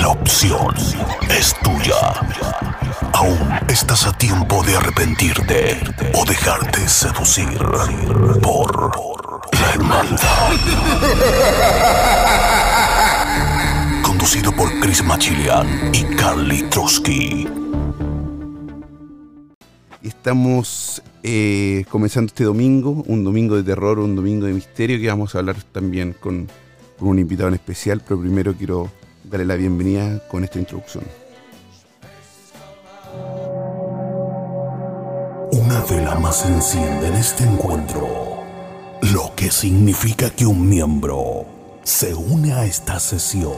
La opción es tuya. Aún estás a tiempo de arrepentirte o dejarte seducir por la hermandad. Conducido por Chris Machilian y Carly Trotsky. Estamos eh, comenzando este domingo, un domingo de terror, un domingo de misterio, que vamos a hablar también con, con un invitado en especial, pero primero quiero darle la bienvenida con esta introducción. Una vela más enciende en este encuentro, lo que significa que un miembro se une a esta sesión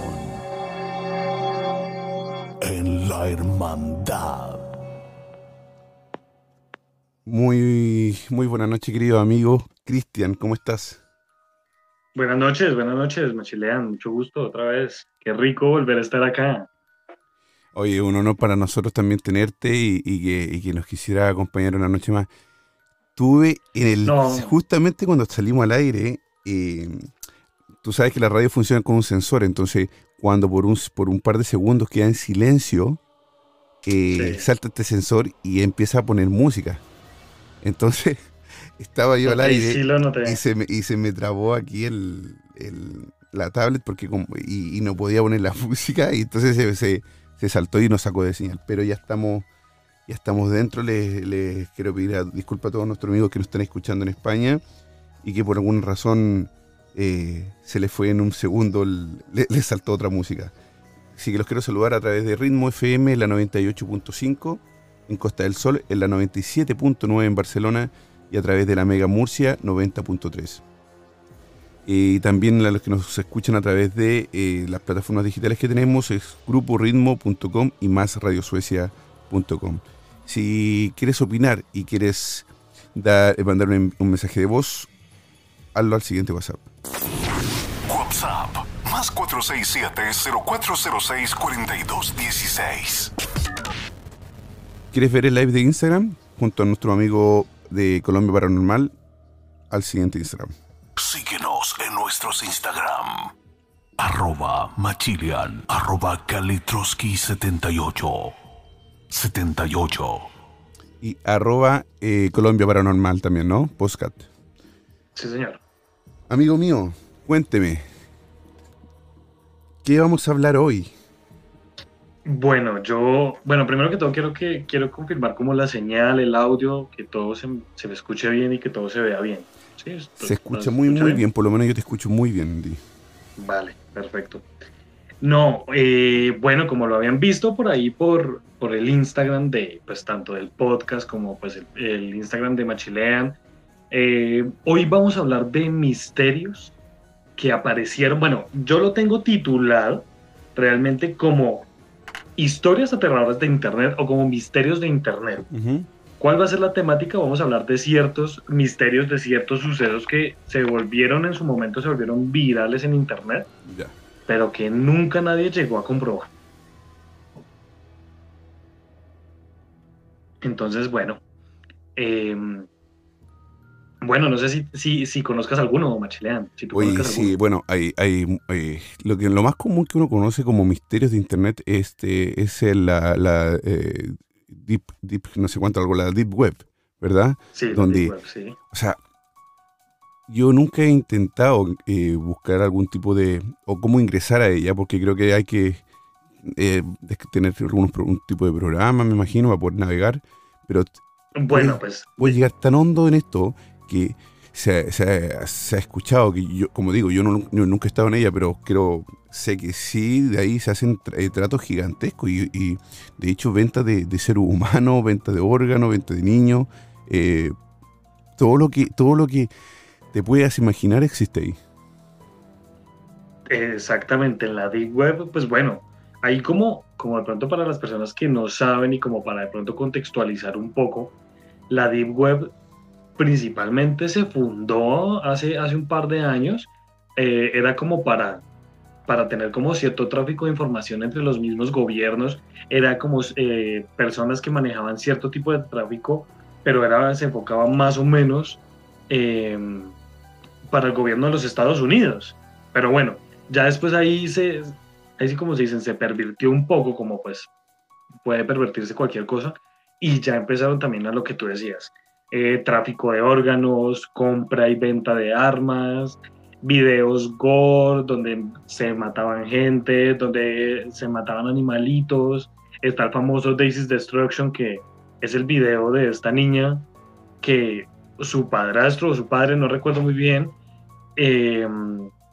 en la hermandad. Muy, muy buena noche, querido amigo. Cristian, ¿cómo estás? Buenas noches, buenas noches, Machilean. Mucho gusto otra vez. Qué rico volver a estar acá. Oye, un honor para nosotros también tenerte y, que, que, nos quisiera acompañar una noche más. Tuve en el. Justamente cuando salimos al aire, eh, tú sabes que la radio funciona con un sensor, entonces cuando por un, por un par de segundos queda en silencio, eh, salta este sensor y empieza a poner música. Entonces estaba yo al aire y, se me, y se me trabó aquí el, la tablet porque y, no podía poner la música y entonces se, se, saltó y nos sacó de señal. Pero ya estamos, ya estamos dentro. Les, quiero pedir disculpas a todos nuestros amigos que nos están escuchando en España y que por alguna razón eh, se les fue en un segundo, les saltó otra música. Así que los quiero saludar a través de Ritmo FM, la 98.5 en Costa del Sol, en la 97.9 en Barcelona y a través de la Mega Murcia 90.3. Y también a los que nos escuchan a través de eh, las plataformas digitales que tenemos es gruporitmo.com y más radiosuecia.com. Si quieres opinar y quieres dar, mandar un, un, mensaje de voz, hazlo al siguiente WhatsApp. WhatsApp más 467-0406-4216. ¿Quieres ver el live de Instagram junto a nuestro amigo de Colombia Paranormal? Al siguiente Instagram. Síguenos en nuestros Instagram. Arroba Machilian, arroba Kalitroski78. 78. Y arroba eh, Colombia Paranormal también, ¿no? Postcat. Sí, señor. Amigo mío, cuénteme. ¿Qué vamos a hablar hoy? Bueno, yo, bueno, primero que todo quiero que quiero confirmar como la señal, el audio, que todo se, se me escuche bien y que todo se vea bien. se escucha muy, muy bien? por lo menos yo te escucho muy bien, Di. Vale, perfecto. No, eh, bueno, como lo habían visto por ahí por, por el Instagram de, pues tanto del podcast como pues el, Instagram de Machilean, eh, hoy vamos a hablar de misterios que aparecieron, bueno, yo lo tengo titulado realmente como historias aterradoras de Internet o como misterios de Internet. ¿Cuál va a ser la temática? Vamos a hablar de ciertos misterios, de ciertos sucesos que se volvieron en su momento, se volvieron virales en Internet, pero que nunca nadie llegó a comprobar. Entonces, bueno, em, bueno, no sé si, si, si conozcas alguno, Machilean. Si sí, bueno, hay, hay, eh, lo, que, lo más común que uno conoce como misterios de Internet este, es la, la eh, deep, deep, no sé cuánto, algo, la Deep Web, ¿verdad? Sí, Donde, deep web, sí. O sea, yo nunca he intentado eh, buscar algún tipo de, o cómo ingresar a ella, porque creo que hay que tener algún, un tipo de programa, me imagino, para poder navegar, pero... Bueno, pues... Voy a llegar tan hondo en esto se, ha escuchado, que yo, como digo, yo, nunca he estado en ella, pero creo, sé que sí, de ahí se hacen eh, tratos gigantescos y, de hecho venta de, de ser humano, venta de órganos, venta de niños, eh, todo, lo que, todo lo que te puedas imaginar existe ahí. Exactamente, en la Deep Web, pues bueno, ahí como, como de pronto para las personas que no saben y como para de pronto contextualizar un poco, la Deep Web principalmente se fundó hace, hace un par de años, eh, era como para, para tener como cierto tráfico de información entre los mismos gobiernos, era como eh, personas que manejaban cierto tipo de tráfico, pero era, se enfocaba más o menos em, para el gobierno de los Estados Unidos. Pero bueno, ya después ahí se, así como se dicen, se pervirtió un poco, como pues puede pervertirse cualquier cosa, y ya empezaron también a lo que tú decías, eh, tráfico de órganos, compra y venta de armas, videos gore donde se mataban gente, donde se mataban animalitos, está el famoso Daisy's Destruction, que es el video de esta niña que su padrastro o su padre, no recuerdo muy bien, eh,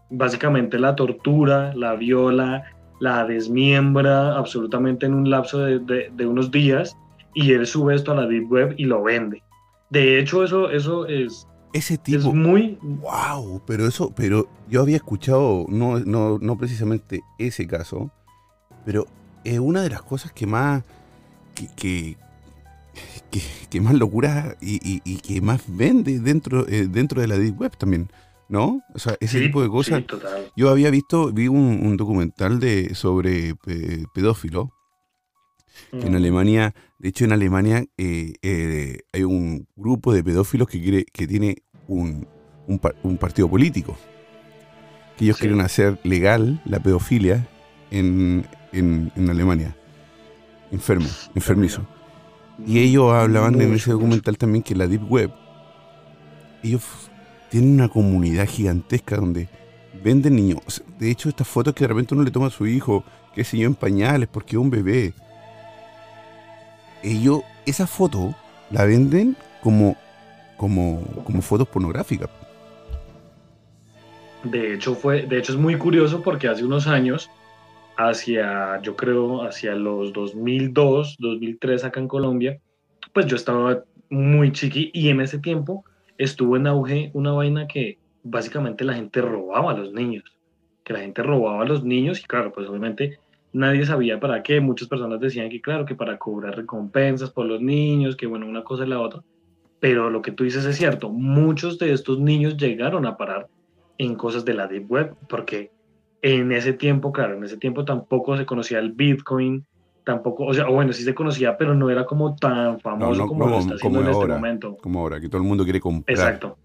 básicamente la tortura, la viola, la desmiembra absolutamente en un lapso de, unos días y él sube esto a la Deep Web y lo vende. De hecho, eso, eso es, ese tipo, es muy... ¡Wow! Pero eso, pero yo había escuchado, no, no, no precisamente ese caso, pero es una de las cosas que más... que, que, más locura y, que más vende dentro, eh, dentro de la Deep Web también. ¿no? O sea, ese tipo de cosas. Yo había visto, vi un, documental de sobre pedófilo. En mm. Alemania, de hecho en Alemania eh, eh, grupo de pedófilos que quiere, que tiene un, un, partido político. Que ellos quieren hacer legal la pedofilia en, en, en Alemania. Enfermo, enfermizo. Y ellos hablaban en ese documental también que la Deep Web, ellos tienen una comunidad gigantesca donde venden niños. De hecho, estas fotos que de repente uno le toma a su hijo, que se yo, en pañales porque es un bebé. Ellos, esa foto la venden como, como, como fotos pornográficas. De hecho, fue, de hecho, es muy curioso porque hace unos años, hacia, yo creo, hacia los 2002, 2003 acá en Colombia, pues yo estaba muy chiqui y en ese tiempo estuvo en auge una vaina que básicamente la gente robaba a los niños, que la gente robaba a los niños y claro, pues obviamente nadie sabía para qué, muchas personas decían que claro, que para cobrar recompensas por los niños, que bueno, una cosa y la otra, pero lo que tú dices es cierto, muchos de estos niños llegaron a parar en cosas de la Deep Web, porque en ese tiempo, claro, en ese tiempo tampoco se conocía el Bitcoin, tampoco, o sea, bueno, sí se conocía, pero no era como tan famoso como, lo está haciendo en este momento. Como ahora, que todo el mundo quiere comprar. Exacto.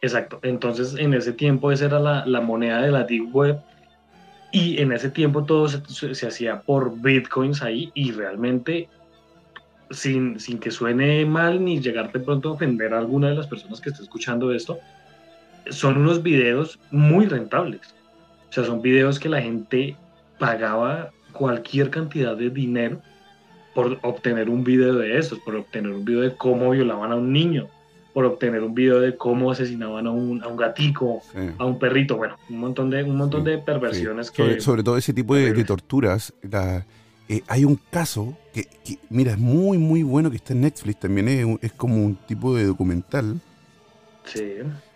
Exacto. Entonces, en ese tiempo esa era la, la moneda de la Deep Web y en ese tiempo todo se, se, hacía por bitcoins ahí y realmente sin, sin que suene mal ni llegarte pronto a ofender a alguna de las personas que esté escuchando esto, son unos videos muy rentables. O sea, son videos que la gente pagaba cualquier cantidad de dinero por obtener un video de esos, por obtener un video de cómo violaban a un niño, por obtener un video de cómo asesinaban a un, a un gatico, a un perrito, bueno, un montón de, un montón de perversiones que... Sobre, todo ese tipo de, torturas, eh, hay un caso que, mira, es muy, muy bueno que está en Netflix también, es, es como un tipo de documental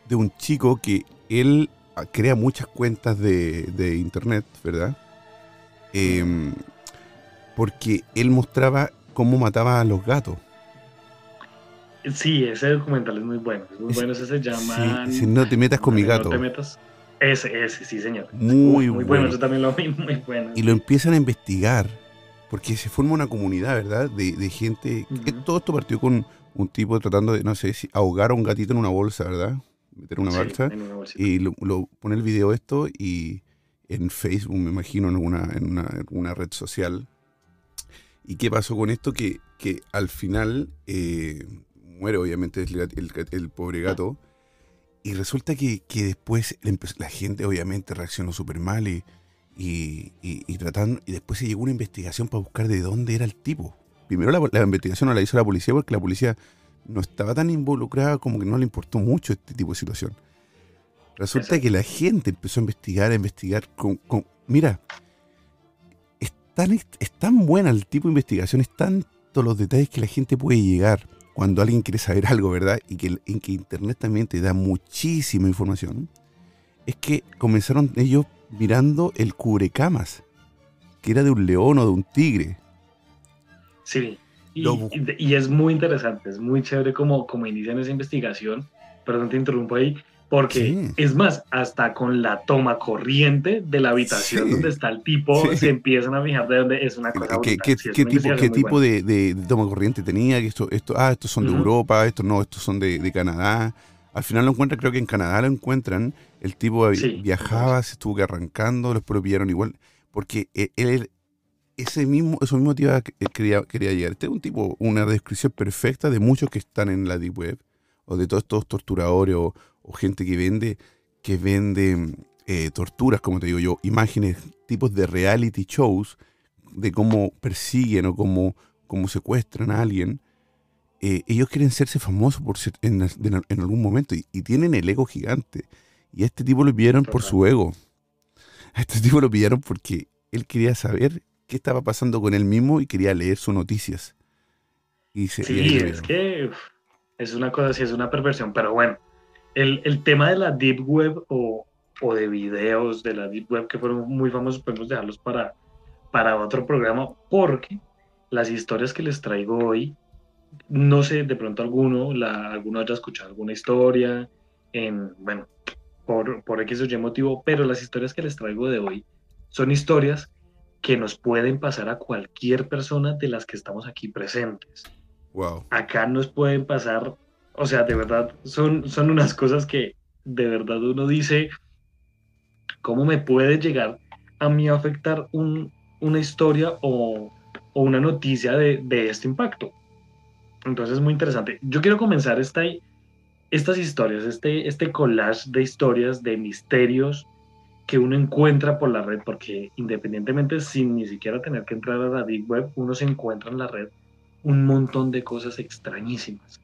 de un chico que él crea muchas cuentas de, de internet, ¿verdad? Em, porque él mostraba cómo mataba a los gatos. Sí, ese documental es muy bueno. Es muy bueno, ese se llama. si no te metas con mi gato. No te metas. Ese, ese, sí, señor. Muy, muy bueno. Eso también lo vi, muy bueno. Y lo empiezan a investigar, porque se forma una comunidad, ¿verdad? De, de gente. Todo esto partió con un tipo tratando de, no sé, si ahogar a un gatito en una bolsa, ¿verdad? Meter una bolsa. y lo, lo, pone el video esto y en Facebook, me imagino, en una, en una, red social. ¿Y qué pasó con esto? Que, que al final eh, muere obviamente el, el, pobre gato. Y resulta que, después la gente obviamente reaccionó súper mal y, y, tratando, y después se llegó una investigación para buscar de dónde era el tipo. Primero la, la, investigación no la hizo la policía porque la policía no estaba tan involucrada como que no le importó mucho este tipo de situación. Resulta que la gente empezó a investigar, a investigar con... mira, es tan, es tan buena el tipo de investigación, es tanto los detalles que la gente puede llegar cuando alguien quiere saber algo, ¿verdad? Y que en que Internet también te da muchísima información. Es que comenzaron ellos mirando el cubrecamas que era de un león o de un tigre. Sí, y, es muy interesante, es muy chévere como, como inician esa investigación. Perdón, te interrumpo ahí. Porque es más, hasta con la toma corriente de la habitación donde está el tipo, se empiezan a fijar de dónde es una cosa. ¿Qué, qué, tipo, qué tipo de, toma corriente tenía? Esto, esto, ah, estos son de Europa, estos no, estos son de, Canadá. Al final lo encuentran, creo que en Canadá lo encuentran. El tipo viajaba, se estuvo que arrancando, los pillaron igual. Porque e, él, ese mismo, eso mismo te quería, quería llegar. Este es un tipo, una descripción perfecta de muchos que están en la Deep Web, o de todos estos torturadores, o, gente que vende, que vende eh, torturas, como te digo yo, imágenes, tipos de reality shows, de cómo persiguen o cómo, cómo secuestran a alguien. Eh, ellos quieren serse famosos por en, en, algún momento y, tienen el ego gigante. Y a este tipo lo pillaron por su ego. A este tipo lo pillaron porque él quería saber qué estaba pasando con él mismo y quería leer sus noticias. Y sí, es que es una cosa, sí, es una perversión, pero bueno, el, tema de la Deep Web o, de videos de la Deep Web que fueron muy famosos, podemos dejarlos para, para otro programa, porque las historias que les traigo hoy, no sé, de pronto alguno, la, alguno haya escuchado alguna historia, en, bueno, por, por X o Y motivo, pero las historias que les traigo de hoy son historias que nos pueden pasar a cualquier persona de las que estamos aquí presentes. Wow. Acá nos pueden pasar, o sea, de verdad, son, son unas cosas que de verdad uno dice, ¿cómo me puede llegar a mí a afectar una historia o, una noticia de, de, este impacto? Entonces es muy interesante. Yo quiero comenzar esta, estas historias, este, este collage de historias, de misterios, que uno encuentra por la red, porque independientemente sin ni siquiera tener que entrar a la Deep Web, uno se encuentra en la red un montón de cosas extrañísimas.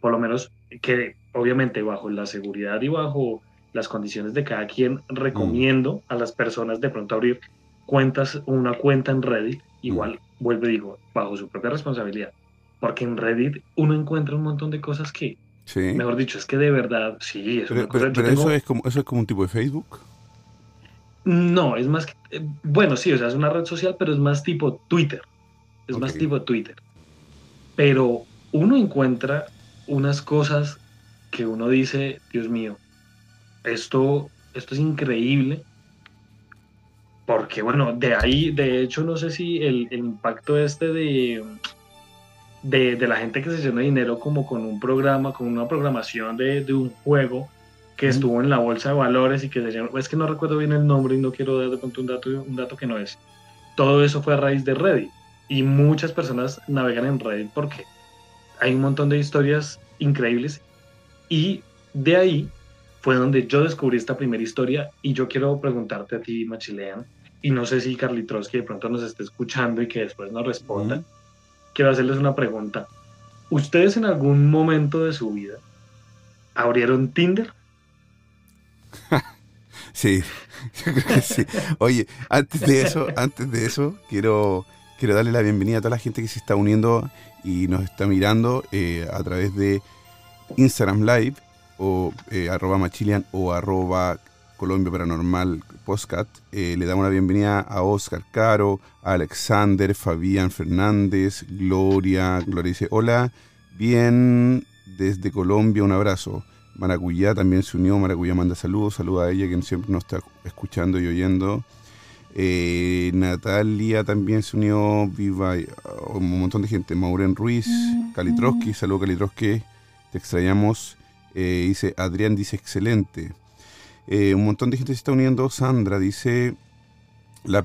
Por lo menos que obviamente bajo la seguridad y bajo las condiciones de cada quien, recomiendo a las personas de pronto abrir cuentas, una cuenta en Reddit, igual, mm. vuelvo y digo, bajo su propia responsabilidad. Porque en Reddit uno encuentra un montón de cosas que, mejor dicho, es que de verdad, sí, es pero, eso, es como, eso es como un tipo de Facebook. No, es más, eh, bueno, sí, o sea, es una red social, pero es más tipo Twitter. Es más tipo Twitter. Pero uno encuentra unas cosas que uno dice, Dios mío, esto, esto es increíble. Porque bueno, de ahí, de hecho, no sé si el, impacto este de, de, de, la gente que se llena dinero como con un programa, con una programación de, de un juego, que estuvo en la bolsa de valores y que se llenó, es que no recuerdo bien el nombre y no quiero dar de pronto un dato, un dato que no es. Todo eso fue a raíz de Reddit y muchas personas navegan en Reddit porque hay un montón de historias increíbles y de ahí fue donde yo descubrí esta primera historia y yo quiero preguntarte a ti, Machilean, y no sé si Carlitroski de pronto nos esté escuchando y que después nos responda. Quiero hacerles una pregunta. ¿Ustedes en algún momento de su vida abrieron Tinder? sí, sí. Oye, antes de eso, antes de eso, quiero, quiero darle la bienvenida a toda la gente que se está uniendo y nos está mirando eh, a través de Instagram Live o eh, arroba machilian o arroba Colombia Paranormal Postcat. Eh, le damos la bienvenida a Oscar Caro, a Alexander, Fabián Fernández, Gloria. Gloria dice, hola, bien desde Colombia, un abrazo. Maracuyá también se unió, Maracuyá manda saludos, saluda a ella que siempre nos está escuchando y oyendo. Eh, Natalia también se unió, viva un montón de gente, Mauren Ruiz, Kalitroski, saludos Kalitroski, te extrañamos. Eh, dice, Adrián dice, excelente. Eh, un montón de gente se está uniendo, Sandra dice, la,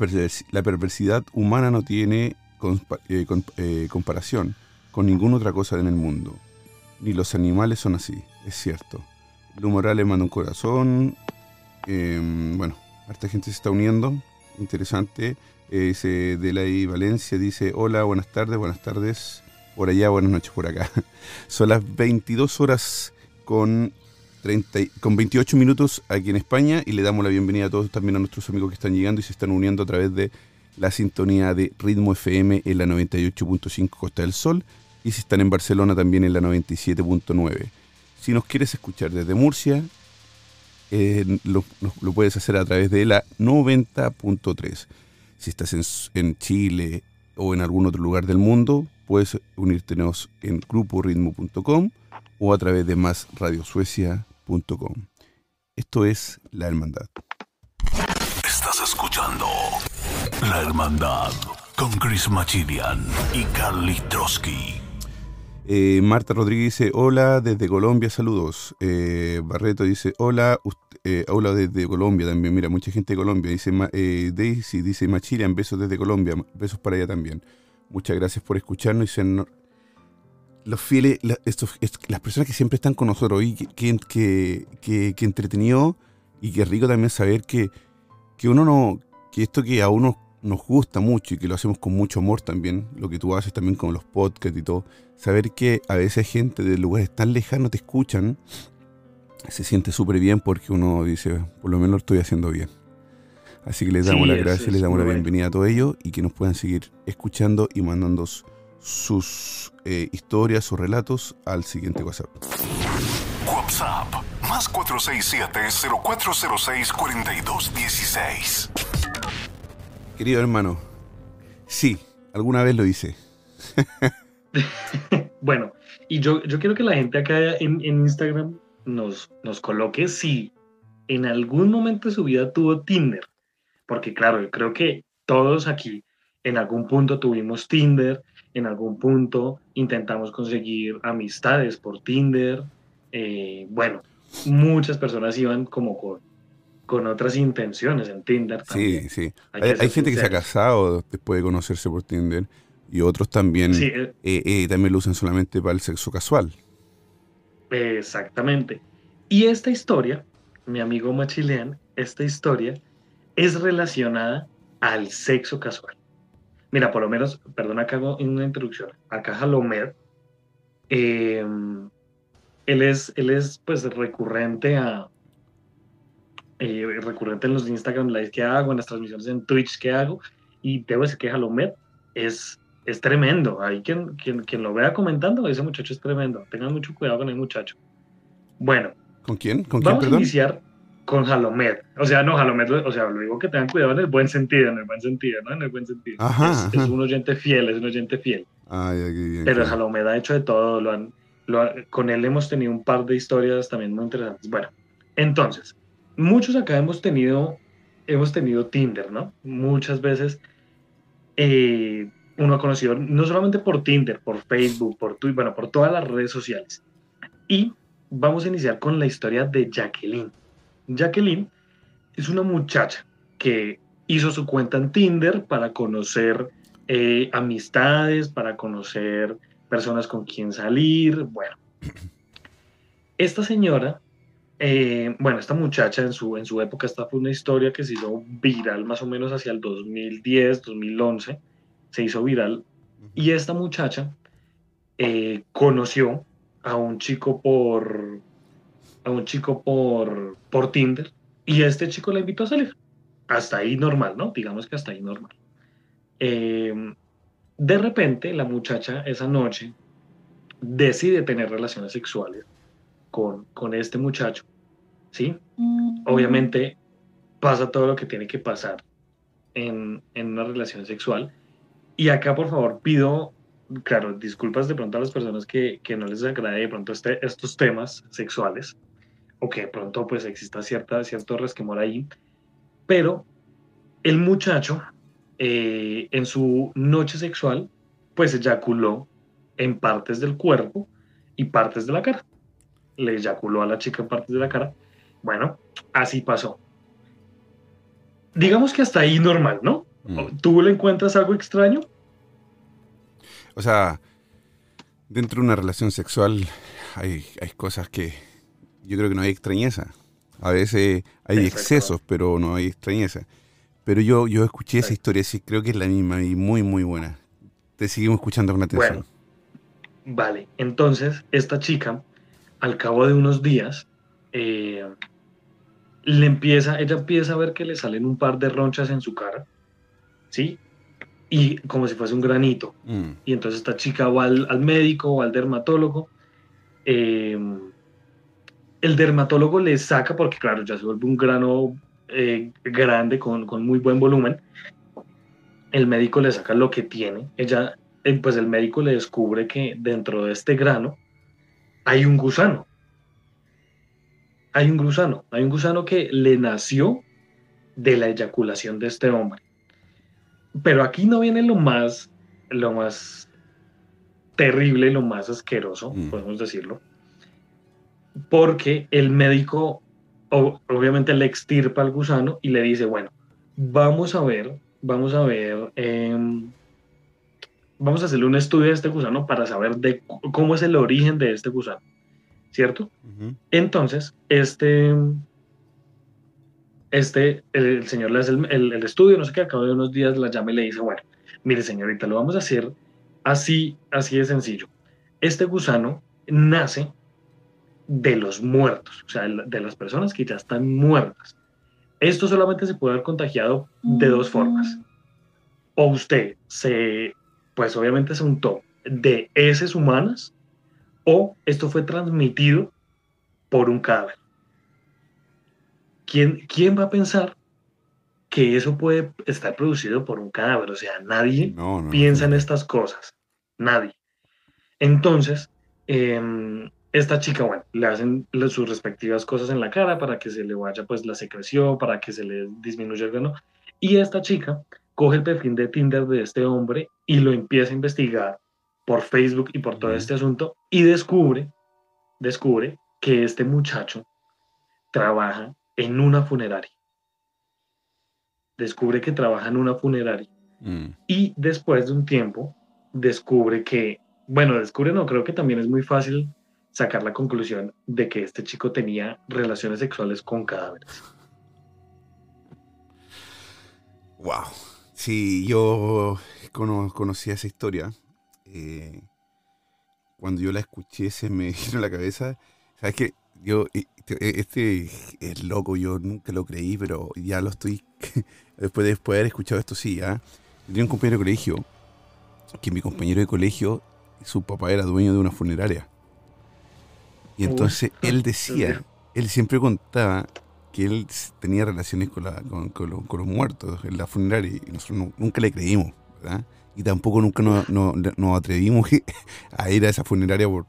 la perversidad humana no tiene comparación con ninguna otra cosa en el mundo ni los animales son así, es cierto. Lu Morales manda un corazón. Em, bueno, harta gente se está uniendo. Interesante. Eh, dice Delay Valencia, dice, hola, buenas tardes, buenas tardes. Por allá, buenas noches por acá. Son las 22 horas con, 30, con 28 minutos aquí en España y le damos la bienvenida a todos también a nuestros amigos que están llegando y se están uniendo a través de la sintonía de Ritmo FM en la 98.5 Costa del Sol y si están en Barcelona también en la 97.9. Si nos quieres escuchar desde Murcia, eh, lo, puedes hacer a través de la 90.3. Si estás en, en Chile o en algún otro lugar del mundo, puedes unirte en gruporitmo.com o a través de Esto es La Hermandad. Estás escuchando La Hermandad con Chris Machilian y Carly Trotsky. Eh, Marta Rodríguez dice, hola desde Colombia, saludos. Eh, Barreto dice, hola, eh, hola desde Colombia también. Mira, mucha gente de Colombia. Dice Daisy, dice Machilian, besos desde Colombia, besos para ella también. Muchas gracias por escucharnos y ser los fieles, estos, las personas que siempre están con nosotros y que, que, que, entretenido y que rico también saber que, que uno no, que esto que a uno nos gusta mucho y que lo hacemos con mucho amor también, lo que tú haces también con los podcasts y todo, saber que a veces gente de lugares tan lejanos te escuchan, se siente súper bien porque uno dice, por lo menos lo estoy haciendo bien. Así que les damos las gracias, les damos la bienvenida a todos ellos y que nos puedan seguir escuchando y mandando sus eh, historias o relatos al siguiente WhatsApp. WhatsApp más 467-0406-4216. Querido hermano, sí, alguna vez lo hice. bueno, y yo, yo quiero que la gente acá en, Instagram nos, nos coloque si en algún momento de su vida tuvo Tinder. Porque claro, yo creo que todos aquí en algún punto tuvimos Tinder, en algún punto intentamos conseguir amistades por Tinder. Eh, bueno, muchas personas iban como con con otras intenciones en Tinder. También. Sí, sí. Hay, gente que se ha casado después de conocerse por Tinder y otros también, eh, eh, eh, también lo usan solamente para el sexo casual. Exactamente. Y esta historia, mi amigo Machilean, esta historia es relacionada al sexo casual. Mira, por lo menos, perdona acá hago una introducción. Acá Jalomed, él, es, él es pues recurrente a, eh, recurrente en los Instagram Live que hago, en las transmisiones en Twitch que hago, y debo decir que Halomed es, es tremendo. Hay quien, quien, quien lo vea comentando, ese muchacho es tremendo. Tengan mucho cuidado con el muchacho. Bueno. ¿Con quién? ¿Con quién, vamos a iniciar con Halomed. O sea, no, Halomed, o sea, lo digo que tengan cuidado en el buen sentido, en el buen sentido, ¿no? En el buen sentido. es, un oyente fiel, es un oyente fiel. Pero Halomed ha hecho de todo, lo han, lo con él hemos tenido un par de historias también muy interesantes. Bueno, entonces, muchos acá hemos tenido, hemos tenido Tinder, ¿no? Muchas veces eh, uno ha conocido, no solamente por Tinder, por Facebook, por Twitter, bueno, por todas las redes sociales. Y vamos a iniciar con la historia de Jacqueline. Jacqueline es una muchacha que hizo su cuenta en Tinder para conocer eh, amistades, para conocer personas con quien salir. Bueno, esta señora eh, bueno, esta muchacha en su, en su época, esta fue una historia que se hizo viral más o menos hacia el 2010, 2011, se hizo viral. Y esta muchacha eh, conoció a un chico por a un chico por, por Tinder y este chico la invitó a salir. Hasta ahí normal, ¿no? Digamos que hasta ahí normal. Em, de repente, la muchacha esa noche decide tener relaciones sexuales con, este muchacho, ¿sí? Obviamente pasa todo lo que tiene que pasar en, una relación sexual. Y acá, por favor, pido, claro, disculpas de pronto a las personas que, no les agrade de pronto este, estos temas sexuales, o que de pronto pues exista cierta, cierto resquemor ahí, pero el muchacho eh, en su noche sexual pues eyaculó en partes del cuerpo y partes de la cara le eyaculó a la chica en partes de la cara. Bueno, así pasó. Digamos que hasta ahí normal, ¿no? Mm. ¿Tú le encuentras algo extraño? O sea, dentro de una relación sexual hay, hay cosas que yo creo que no hay extrañeza. A veces hay excesos, pero no hay extrañeza. Pero yo, yo escuché esa historia, sí, creo que es la misma y muy, muy buena. Te seguimos escuchando con atención. vale, entonces esta chica al cabo de unos días, eh, le empieza, ella empieza a ver que le salen un par de ronchas en su cara, ¿sí? Y como si fuese un granito. Mm. Y entonces esta chica va al, médico o al dermatólogo. Eh, el dermatólogo le saca, porque claro, ya se vuelve un grano eh, grande con, con, muy buen volumen. el médico le saca lo que tiene, ella, eh, pues el médico le descubre que dentro de este grano hay un gusano. Hay un gusano, hay un gusano que le nació de la eyaculación de este hombre. Pero aquí no viene lo más, lo más terrible, lo más asqueroso, mm. podemos decirlo, porque el médico obviamente le extirpa al gusano y le dice, bueno, vamos a ver, vamos a ver, em, vamos a hacerle un estudio de este gusano para saber de cómo es el origen de este gusano, ¿cierto? Entonces, este, este, el, señor le hace el, estudio, no sé qué, al cabo de unos días la llama y le dice, bueno, mire señorita, lo vamos a hacer así, así de sencillo. Este gusano nace de los muertos, o sea, de las personas que ya están muertas. Esto solamente se puede haber contagiado de dos formas. O usted se, pues obviamente se untó de heces humanas, o esto fue transmitido por un cadáver. ¿Quién, ¿Quién va a pensar que eso puede estar producido por un cadáver? O sea, nadie piensa en estas cosas. Nadie. Entonces, eh, esta chica, bueno, le hacen sus respectivas cosas en la cara para que se le vaya pues la secreción, para que se le disminuya el grano. Y esta chica coge el perfil de Tinder de este hombre y lo empieza a investigar por Facebook y por todo este asunto y descubre, descubre que este muchacho trabaja en una funeraria. Descubre que trabaja en una funeraria. Mm. Y después de un tiempo, descubre que, bueno, descubre no, creo que también es muy fácil sacar la conclusión de que este chico tenía relaciones sexuales con cadáveres. Wow. Sí, yo conocía esa historia. Eh, cuando yo la escuché se me a la cabeza. Sabes que yo este, este es loco, yo nunca lo creí, pero ya lo estoy después de, después de haber escuchado esto sí, ¿ah? tenía un compañero de colegio que mi compañero de colegio su papá era dueño de una funeraria. Y entonces él decía, él siempre contaba que él tenía relaciones con, los muertos en la funeraria y nosotros nunca le creímos, ¿verdad? Y tampoco nunca nos, atrevimos a ir a esa funeraria por,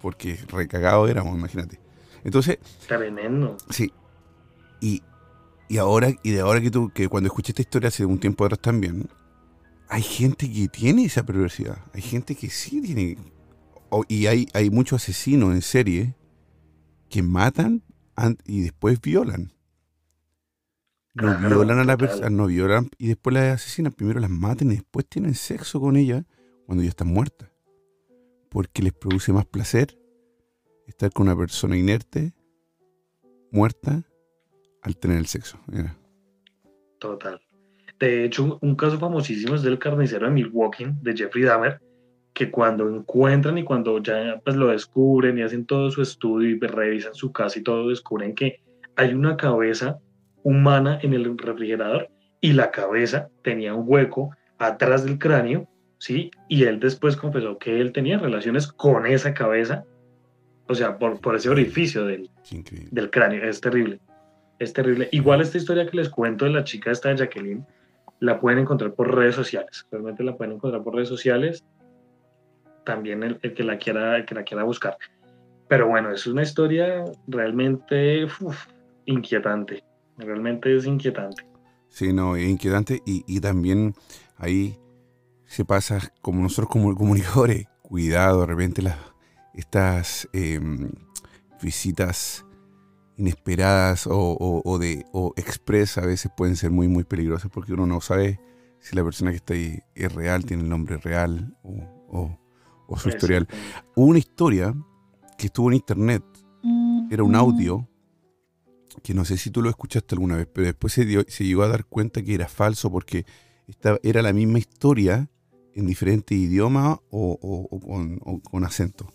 porque recagados éramos, imagínate. Entonces... Tremendo. Sí. Y, y ahora, y de ahora que tú, que cuando escuché esta historia hace un tiempo atrás también, hay gente que tiene esa perversidad. Hay gente que sí tiene y hay, hay muchos asesinos en serie que matan y después violan. No violan a la persona, no violan y después las asesinan. Primero las matan y después tienen sexo con ella cuando ya están muertas. Porque les produce más placer estar con una persona inerte, muerta, al tener el sexo. Total. De hecho, un caso famosísimo es del carnicero de Milwaukee, de Jeffrey Dahmer, que cuando encuentran y cuando ya pues, lo descubren y hacen todo su estudio y revisan su casa y todo, descubren que hay una cabeza humana en el refrigerador y la cabeza tenía un hueco atrás del cráneo, ¿sí? Y él después confesó que él tenía relaciones con esa cabeza, o sea, por, por ese orificio del, del cráneo. Es terrible, es terrible. Igual esta historia que les cuento de la chica esta de Jacqueline, la pueden encontrar por redes sociales, realmente la pueden encontrar por redes sociales también el, que la quiera, que la quiera buscar. Pero bueno, es una historia realmente inquietante. Realmente es inquietante. Sí, no, es inquietante y, también ahí se pasa, como nosotros como comunicadores, cuidado, de repente las, estas em, visitas inesperadas o, de o express a veces pueden ser muy muy peligrosas porque uno no sabe si la persona que está ahí es real, tiene el nombre real o, o su historial. Hubo una historia que estuvo en internet, era un audio, que no sé si tú lo escuchaste alguna vez, pero después se, llegó a dar cuenta que era falso porque esta, era la misma historia en diferentes idiomas o, con, acento.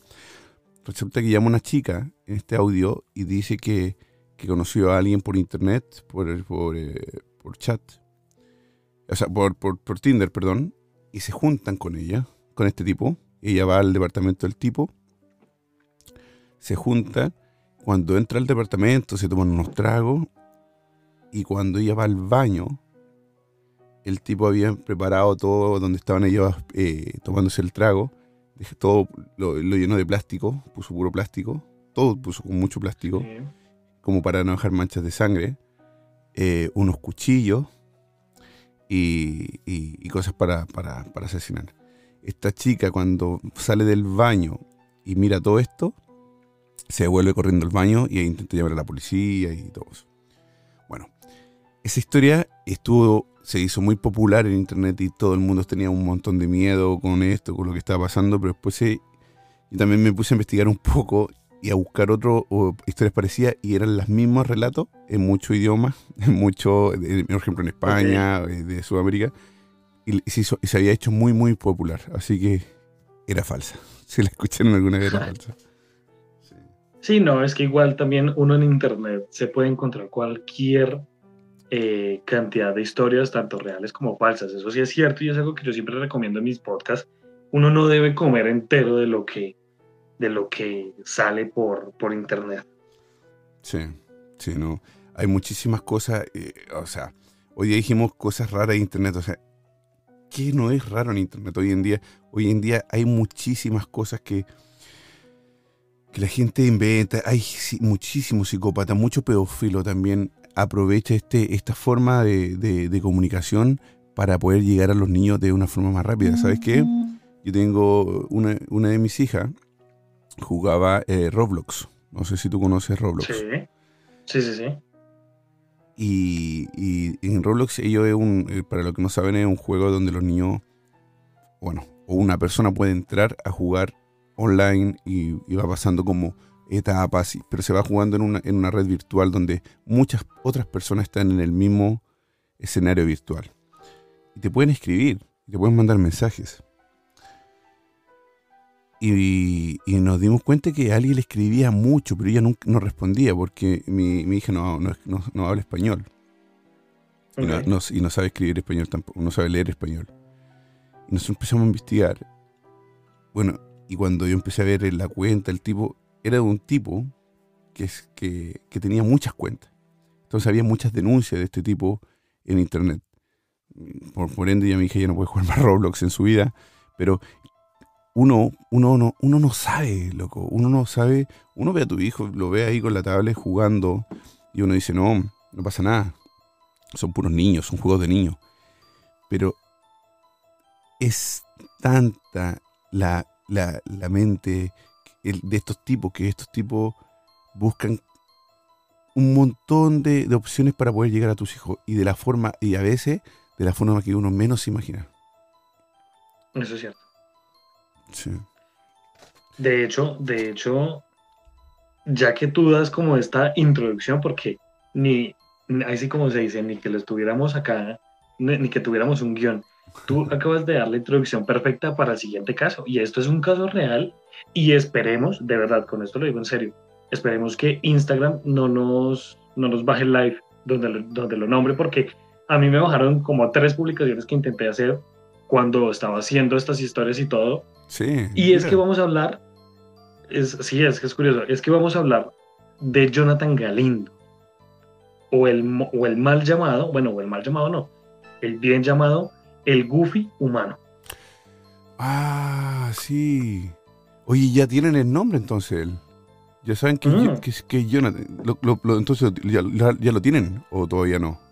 Resulta que llama una chica en este audio y dice que, conoció a alguien por internet, por, por, eh, por chat, o sea, por, por, por Tinder, perdón, y se juntan con ella, con este tipo, ella va al departamento del tipo, se junta, cuando entra al departamento se toman unos tragos y cuando ella va al baño, el tipo había preparado todo donde estaban ellos eh, tomándose el trago. Todo lo, llenó de plástico, puso puro plástico. Todo puso con mucho plástico, como para no dejar manchas de sangre. Eh, unos cuchillos y, cosas para, para, para asesinar. Esta chica cuando sale del baño y mira todo esto, se vuelve corriendo al baño y intenta llamar a la policía y todo eso. Bueno, esa historia estuvo, se hizo muy popular en internet y todo el mundo tenía un montón de miedo con esto, con lo que estaba pasando, pero después y también me puse a investigar un poco y a buscar otras historias parecidas y eran los mismos relatos en muchos idiomas, en mucho, por ejemplo en España, eh, de Sudamérica, y se, se había hecho muy, muy popular, así que era falsa. Si la escucharon alguna vez era falsa. Sí, no, es que igual también uno en internet se puede encontrar cualquier eh, cantidad de historias, tanto reales como falsas. Eso sí es cierto y es algo que yo siempre recomiendo en mis podcasts. Uno no debe comer entero de lo que, de lo que sale por, por internet. Sí, sí, no. Hay muchísimas cosas, eh, o sea, hoy día dijimos cosas raras en internet, o sea, ¿qué no es raro en internet hoy en día? Hoy en día hay muchísimas cosas que que la gente inventa, hay muchísimos psicópatas, mucho pedófilo también aprovecha este, esta forma de, comunicación para poder llegar a los niños de una forma más rápida. ¿Sabes qué? Yo tengo una, de mis hijas, jugaba eh, Roblox. No sé si tú conoces Roblox. Sí, sí, sí. sí. Y, y, en Roblox ellos es un, eh, para los que no saben, es un juego donde los niños, bueno, o una persona puede entrar a jugar online y, va pasando como etapas, pero se va jugando en una, en una red virtual donde muchas otras personas están en el mismo escenario virtual. Y te pueden escribir, te pueden mandar mensajes. Y, nos dimos cuenta que alguien le escribía mucho, pero ella nunca, no respondía porque mi, hija no, no, habla español. Y, no, sabe escribir español tampoco, no sabe leer español. Y nosotros empezamos a investigar. Bueno, y cuando yo empecé a ver en la cuenta, el tipo era de un tipo que, es, que, tenía muchas cuentas. Entonces había muchas denuncias de este tipo en internet. Por, por ende, ya mi hija ya no puede jugar más Roblox en su vida. Pero uno, uno, no, uno no sabe, loco. Uno no sabe. Uno ve a tu hijo, lo ve ahí con la tablet jugando. Y uno dice, no, no pasa nada. Son puros niños, son juegos de niños. Pero es tanta la la, mente de estos tipos, que estos tipos buscan un montón de, opciones para poder llegar a tus hijos y de la forma, y a veces de la forma que uno menos imagina. Eso es cierto. Sí. De hecho, de hecho, ya que tú das como esta introducción, porque ni, así como se dice, ni que lo estuviéramos acá, ni que tuviéramos un guion, Tú acabas de dar la introducción perfecta para el siguiente caso y esto es un caso real y esperemos, de verdad, con esto lo digo en serio, esperemos que Instagram no nos, no nos baje el live donde lo, donde lo nombre porque a mí me bajaron como tres publicaciones que intenté hacer cuando estaba haciendo estas historias y todo. Sí. Y es que vamos a hablar, es, sí, es que es curioso, es que vamos a hablar de Jonathan Galindo o el, o el mal llamado, bueno, o el mal llamado no, el bien llamado el Goofy humano. Ah, sí. Oye, ya tienen el nombre entonces él. Ya saben que, mm. que, Jonathan. entonces, ¿ya, lo tienen o todavía no?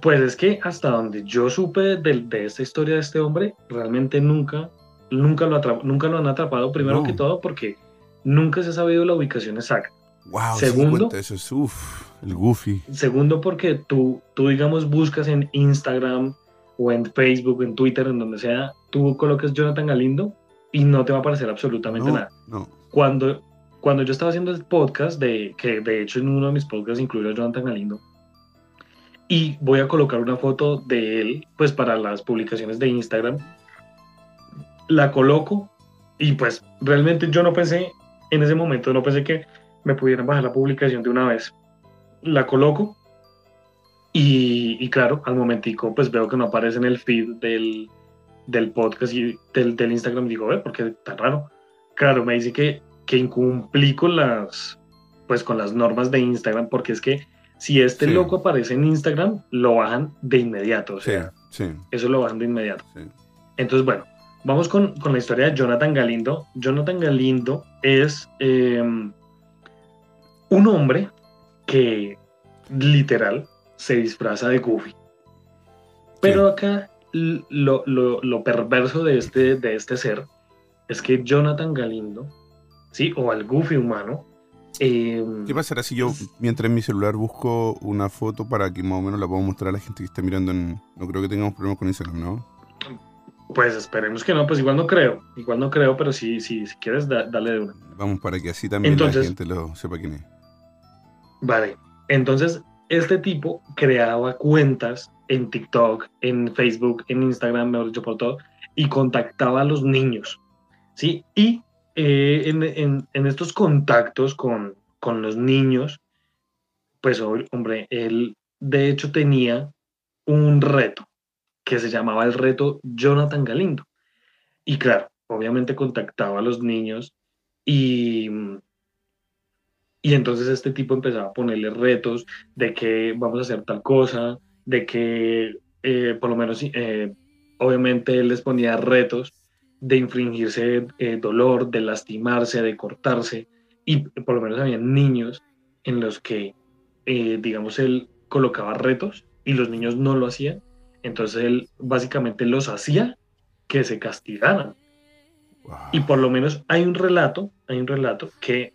Pues es que hasta donde yo supe de, esta historia de este hombre, realmente nunca, nunca, lo, nunca lo han atrapado, primero que todo porque nunca se ha sabido la ubicación exacta. Wow, segundo, eso es uff, el Goofy. Segundo, porque tú, tú, digamos, buscas en Instagram o en Facebook, en Twitter, en donde sea, tú colocas Jonathan Galindo y no te va a aparecer absolutamente nada. No. Cuando, cuando yo estaba haciendo el podcast, de, que de hecho en uno de mis podcasts incluyó a Jonathan Galindo, y voy a colocar una foto de él, pues para las publicaciones de Instagram, la coloco y pues realmente yo no pensé, en ese momento no pensé que me pudieran bajar la publicación de una vez. La coloco y, claro, al momentico pues veo que no aparece en el feed del, del podcast y del, del Instagram. Digo, ve, ¿por qué tan raro? Claro, me dice que, que incumplí las, pues, con las normas de Instagram porque es que si este loco aparece en Instagram, lo bajan de inmediato. O sea, eso lo bajan de inmediato. Entonces, bueno, vamos con, la historia de Jonathan Galindo. Jonathan Galindo es em, un hombre que literal se disfraza de Goofy. Pero acá lo, perverso de este, de este ser es que Jonathan Galindo, ¿sí? O al Goofy humano. Em, ¿Qué pasará si yo, mientras en mi celular busco una foto para que más o menos la pueda mostrar a la gente que está mirando en... No creo que tengamos problemas con Instagram, ¿no? Pues esperemos que no, pues igual no creo, igual no creo, pero si, si, si quieres, dale de una. Vamos para que así también la gente lo sepa quién es. Vale, entonces este tipo creaba cuentas en TikTok, en Facebook, en Instagram, mejor dicho, por todo, y contactaba a los niños, ¿sí? Y eh, en, estos contactos con, con los niños, pues, hombre, él de hecho tenía un reto que se llamaba el reto Jonathan Galindo. Y claro, obviamente contactaba a los niños y y entonces este tipo empezaba a ponerle retos de que vamos a hacer tal cosa, de que eh, por lo menos, eh, obviamente él les ponía retos de infringirse eh, dolor, de lastimarse, de cortarse. Y por lo menos había niños en los que, digamos, él colocaba retos y los niños no lo hacían. Entonces él básicamente los hacía que se castigaran. Y por lo menos hay un relato, hay un relato que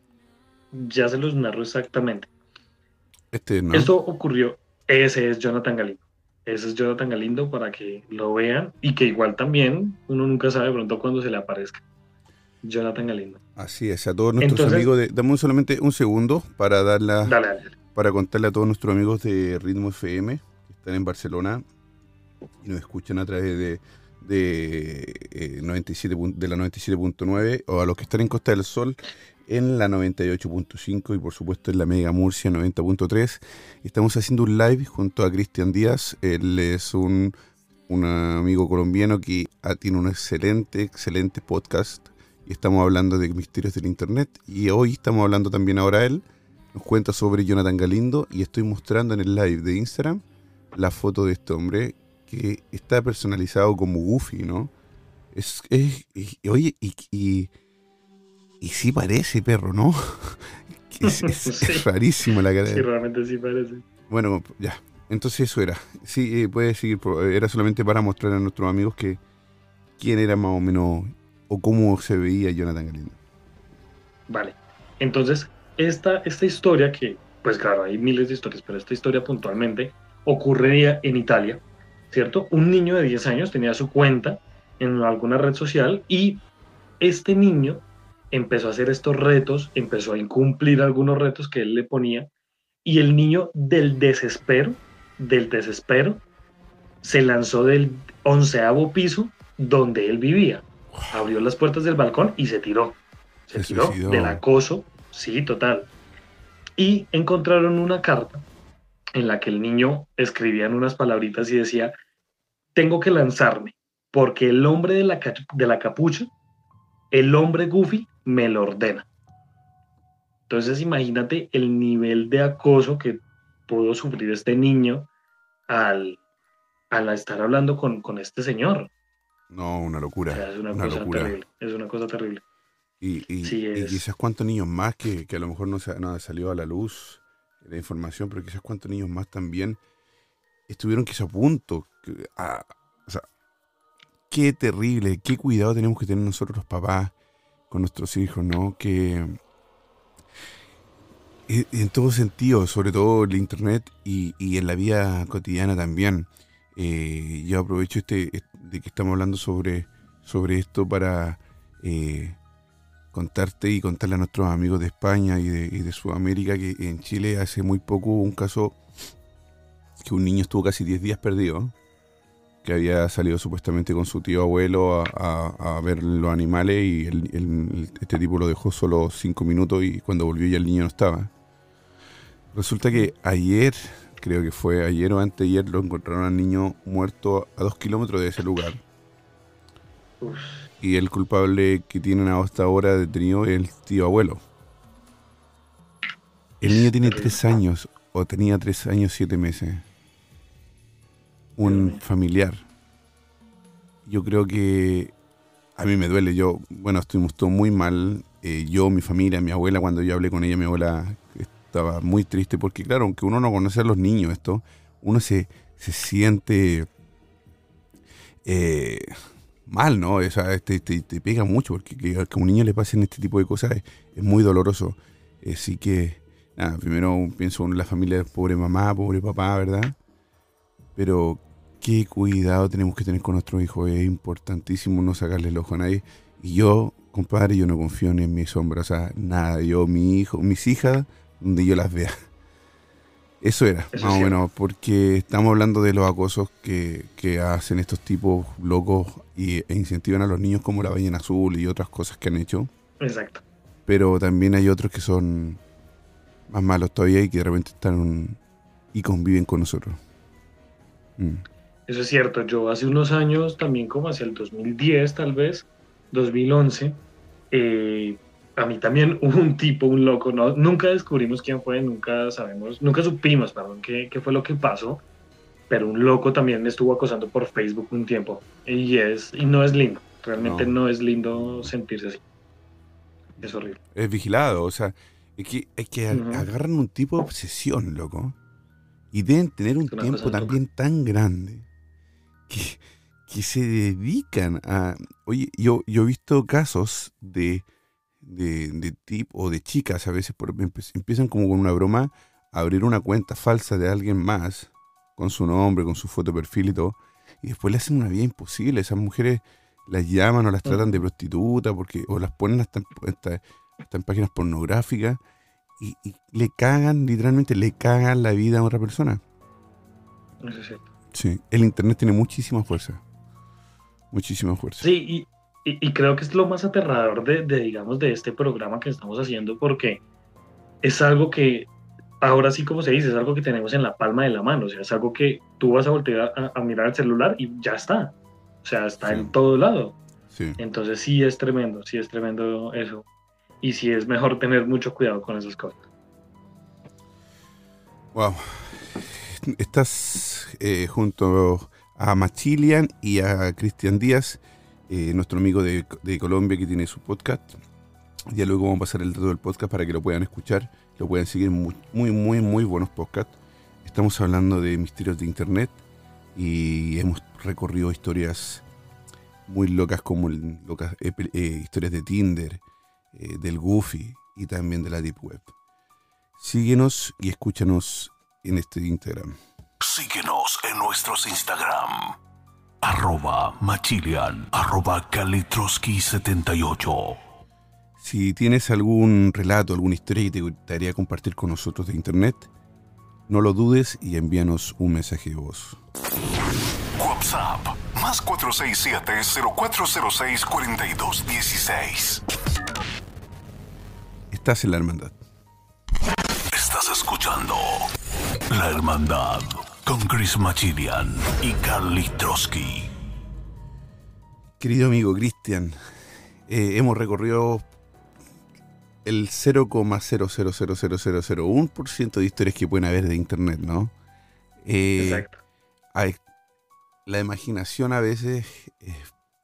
ya se los narro exactamente. Este, Esto ocurrió, ese es Jonathan Galindo. Ese es Jonathan Galindo para que lo vean y que igual también uno nunca sabe pronto cuando se le aparezca. Jonathan Galindo. Así es, a todos nuestros amigos de. Dame solamente un segundo para dar para contarle a todos nuestros amigos de Ritmo FM que están en Barcelona y nos escuchan a través de, de, 97, eh, de la 97.9 o a los que están en Costa del Sol en la 98.5 y por supuesto en la Mega Murcia 90.3. Estamos haciendo un live junto a Cristian Díaz. Él es un, un amigo colombiano que ah, tiene un excelente, excelente podcast. Y estamos hablando de misterios del Internet. Y hoy estamos hablando también ahora él. Nos cuenta sobre Jonathan Galindo y estoy mostrando en el live de Instagram la foto de este hombre que está personalizado como Goofy, ¿no? Es, es, oye, y y sí parece perro, ¿no? es, rarísimo la cara. Sí, realmente sí parece. Bueno, ya. Entonces eso era. Sí, eh, puede seguir. Era solamente para mostrar a nuestros amigos que quién era más o menos o cómo se veía Jonathan Galindo. Vale. Entonces, esta, esta historia que, pues claro, hay miles de historias, pero esta historia puntualmente ocurriría en Italia, ¿cierto? Un niño de 10 años tenía su cuenta en alguna red social y este niño empezó a hacer estos retos, empezó a incumplir algunos retos que él le ponía, y el niño del desespero, del desespero, se lanzó del onceavo piso donde él vivía. Abrió las puertas del balcón y se tiró. Se, tiró del acoso, sí, total. Y encontraron una carta en la que el niño escribía en unas palabritas y decía, tengo que lanzarme, porque el hombre de la, de la capucha, el hombre Goofy, me lo ordena. Entonces imagínate el nivel de acoso que pudo sufrir este niño al, al estar hablando con, este señor. No, una locura. es una, cosa locura. terrible. Es una cosa terrible. Y, quizás cuántos niños más que, a lo mejor no, se, no salió a la luz la información, pero quizás cuántos niños más también estuvieron quizás a punto. o sea, qué terrible, qué cuidado tenemos que tener nosotros los papás con nuestros hijos, ¿no? Que en todo sentido, sobre todo en internet y, en la vida cotidiana también. Eh, yo aprovecho este, de que estamos hablando sobre, sobre esto para eh, contarte y contarle a nuestros amigos de España y de, y de Sudamérica que en Chile hace muy poco hubo un caso que un niño estuvo casi 10 días perdido que había salido supuestamente con su tío abuelo a, ver los animales y este tipo lo dejó solo cinco minutos y cuando volvió ya el niño no estaba. Resulta que ayer, creo que fue ayer o anteayer, lo encontraron al niño muerto a dos kilómetros de ese lugar. Y el culpable que tienen hasta ahora detenido es el tío abuelo. El niño tiene tres años. o tenía tres años, siete meses. Un familiar. Yo creo que a mí me duele. Yo, bueno, estuvimos todos muy mal. Eh, yo, mi familia, mi abuela, cuando yo hablé con ella, mi abuela estaba muy triste porque, claro, aunque uno no conoce a los niños, esto, uno se, se siente eh, mal, ¿no? O sea, te, te, pega mucho porque que, a un niño le pasen este tipo de cosas es, muy doloroso. Así que, nada, primero pienso en la familia de pobre mamá, pobre papá, ¿verdad? Pero qué cuidado tenemos que tener con nuestros hijos. Es importantísimo no sacarle el ojo a nadie. Y yo, compadre, yo no confío ni en mi sombra. O sea, nada. Yo, mi hijo, mis hijas, donde yo las vea. Eso era, más o menos, porque estamos hablando de los acosos que, hacen estos tipos locos y, e incentivan a los niños como la ballena azul y otras cosas que han hecho. Exacto. Pero también hay otros que son más malos todavía y que de repente están y conviven con nosotros. Mm. Eso es cierto. Yo hace unos años, también como hacia el 2010 tal vez, 2011, eh, a mí también un tipo, un loco, no, nunca descubrimos quién fue, nunca sabemos, nunca supimos, perdón, qué, qué, fue lo que pasó, pero un loco también me estuvo acosando por Facebook un tiempo y es y no es lindo, realmente no, es lindo sentirse así. Es horrible. Es vigilado, o sea, es que, es que agarran un tipo de obsesión, loco, y deben tener un tiempo también tan grande que, que se dedican a... Oye, yo, yo he visto casos de de, de tip o de chicas a veces por, empiezan como con una broma a abrir una cuenta falsa de alguien más con su nombre, con su foto de perfil y todo, y después le hacen una vida imposible. Esas mujeres las llaman o las tratan de prostituta porque o las ponen hasta, en páginas pornográficas y, le cagan, literalmente le cagan la vida a otra persona. Sí, el internet tiene muchísima fuerza. Muchísima fuerza. Sí, y, y, creo que es lo más aterrador de, digamos, de este programa que estamos haciendo porque es algo que, ahora sí como se dice, es algo que tenemos en la palma de la mano, o sea, es algo que tú vas a voltear a, mirar el celular y ya está, o sea, está en todo lado. Entonces sí es tremendo, sí es tremendo eso. Y sí es mejor tener mucho cuidado con esas cosas. Wow. Estás eh, junto a Machilian y a Cristian Díaz eh, nuestro amigo de, Colombia que tiene su podcast. Ya luego vamos a pasar el dato del podcast para que lo puedan escuchar, lo puedan seguir. Muy, muy, muy, buenos podcasts. Estamos hablando de misterios de Internet y hemos recorrido historias muy locas como eh, eh, historias de Tinder, del Goofy y también de la Deep Web. Síguenos y escúchanos en este Instagram. Síguenos en nuestros Instagram arroba machilian, arroba kalitroski78. Si tienes algún relato, alguna historia que te gustaría compartir con nosotros de internet, no lo dudes y envíanos un mensaje de voz. WhatsApp, más 467-0406-4216. Estás en la hermandad. Estás escuchando La Hermandad con Chris Machilian y Carly Trotsky. Querido amigo Cristian, eh, hemos recorrido el 0,000001% de historias que pueden haber de Internet, ¿no? Eh, Exacto. la imaginación a veces es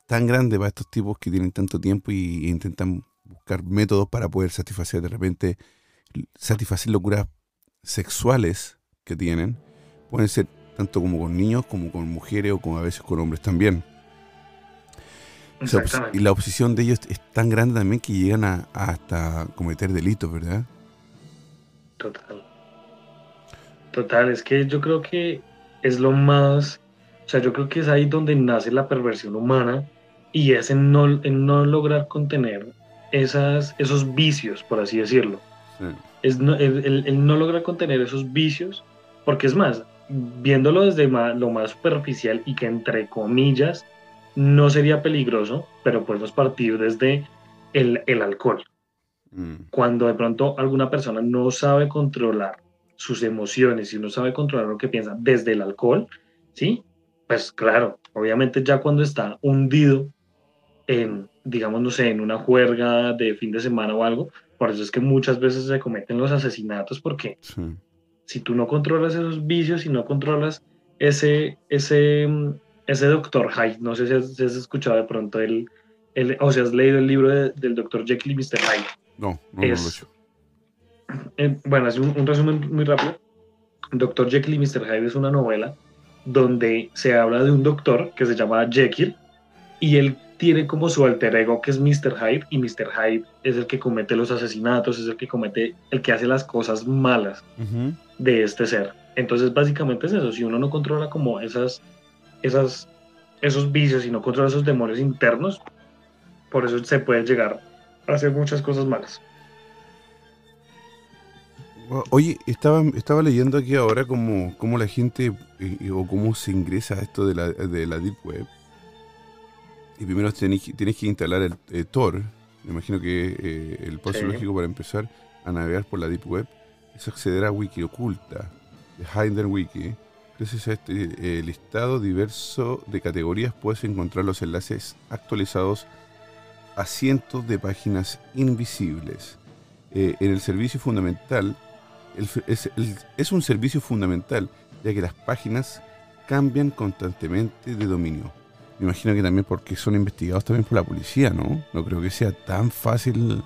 tan grande para estos tipos que tienen tanto tiempo y, intentan buscar métodos para poder satisfacer de repente, satisfacer locuras sexuales que tienen Pueden ser tanto como con niños, como con mujeres o como a veces con hombres también. Y la oposición de ellos es tan grande también que llegan a, hasta cometer delitos, ¿verdad? Total. Total, es que yo creo que es lo más, o sea, yo creo que es ahí donde nace la perversión humana y es en no, en no lograr contener esas, esos vicios, por así decirlo. Es no, el, el, no lograr contener esos vicios, porque es más, viéndolo desde lo más superficial y que entre comillas no sería peligroso, pero podemos partir desde el, alcohol. Mm. Cuando de pronto alguna persona no sabe controlar sus emociones y no sabe controlar lo que piensa desde el alcohol, ¿sí? Pues claro, obviamente ya cuando está hundido en, digamos, no sé, en una juerga de fin de semana o algo, por eso es que muchas veces se cometen los asesinatos porque si tú no controlas esos vicios, si no controlas ese, ese, ese Dr. Hyde, no sé si has, escuchado de pronto el, el, o si has leído el libro del Dr. Jekyll y Mr. Hyde. No, no, lo he hecho. Eh, bueno, es un, resumen muy rápido. Dr. Jekyll y Mr. Hyde es una novela donde se habla de un doctor que se llama Jekyll y él tiene como su alter ego que es Mr. Hyde y Mr. Hyde es el que comete los asesinatos, es el que comete, el que hace las cosas malas de este ser. Entonces básicamente es eso, si uno no controla como esas, esas, esos vicios y no controla esos demonios internos, por eso se puede llegar a hacer muchas cosas malas. Oye, estaba, estaba leyendo aquí ahora cómo, cómo la gente eh, o cómo se ingresa a esto de la, de la Deep Web. Y primero tienes, que instalar el eh, Tor. Me imagino que eh, el paso lógico para empezar a navegar por la Deep Web es acceder a Wiki oculta de Wiki. Gracias a este listado diverso de categorías puedes encontrar los enlaces actualizados a cientos de páginas invisibles. en el servicio fundamental es, un servicio fundamental, ya que las páginas cambian constantemente de dominio. Me imagino que también porque son investigados también por la policía, ¿no? No creo que sea tan fácil.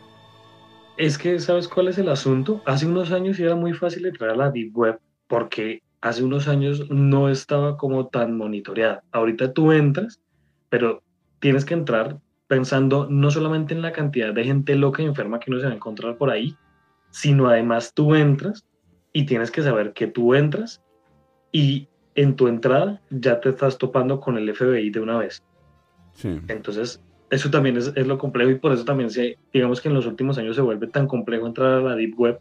Es que, ¿sabes cuál es el asunto? Hace unos años era muy fácil entrar a la Deep Web porque hace unos años no estaba como tan monitoreada. Ahorita tú entras, pero tienes que entrar pensando no solamente en la cantidad de gente loca y enferma que uno se va a encontrar por ahí, sino además tú entras y tienes que saber que tú entras y en tu entrada ya te estás topando con el FBI de una vez. Entonces, eso también es, lo complejo y por eso también se, digamos que en los últimos años se vuelve tan complejo entrar a la Deep Web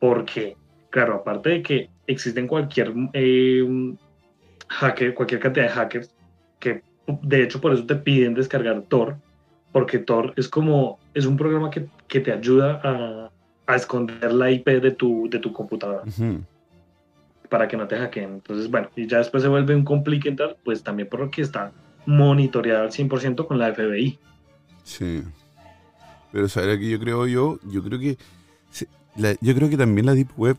porque, claro, aparte de que existen cualquier eh, hacker, cualquier cantidad de hackers que de hecho por eso te piden descargar Tor, porque Tor es como, es un programa que, que te ayuda a, a esconder la IP de tu, de tu computadora. Para que no te hackeen. Entonces, bueno, y ya después se vuelve un complicado, pues también por lo que está monitoreado al 100% con la FBI. Sí. Pero saber que yo creo yo, yo creo que yo creo que también la deep web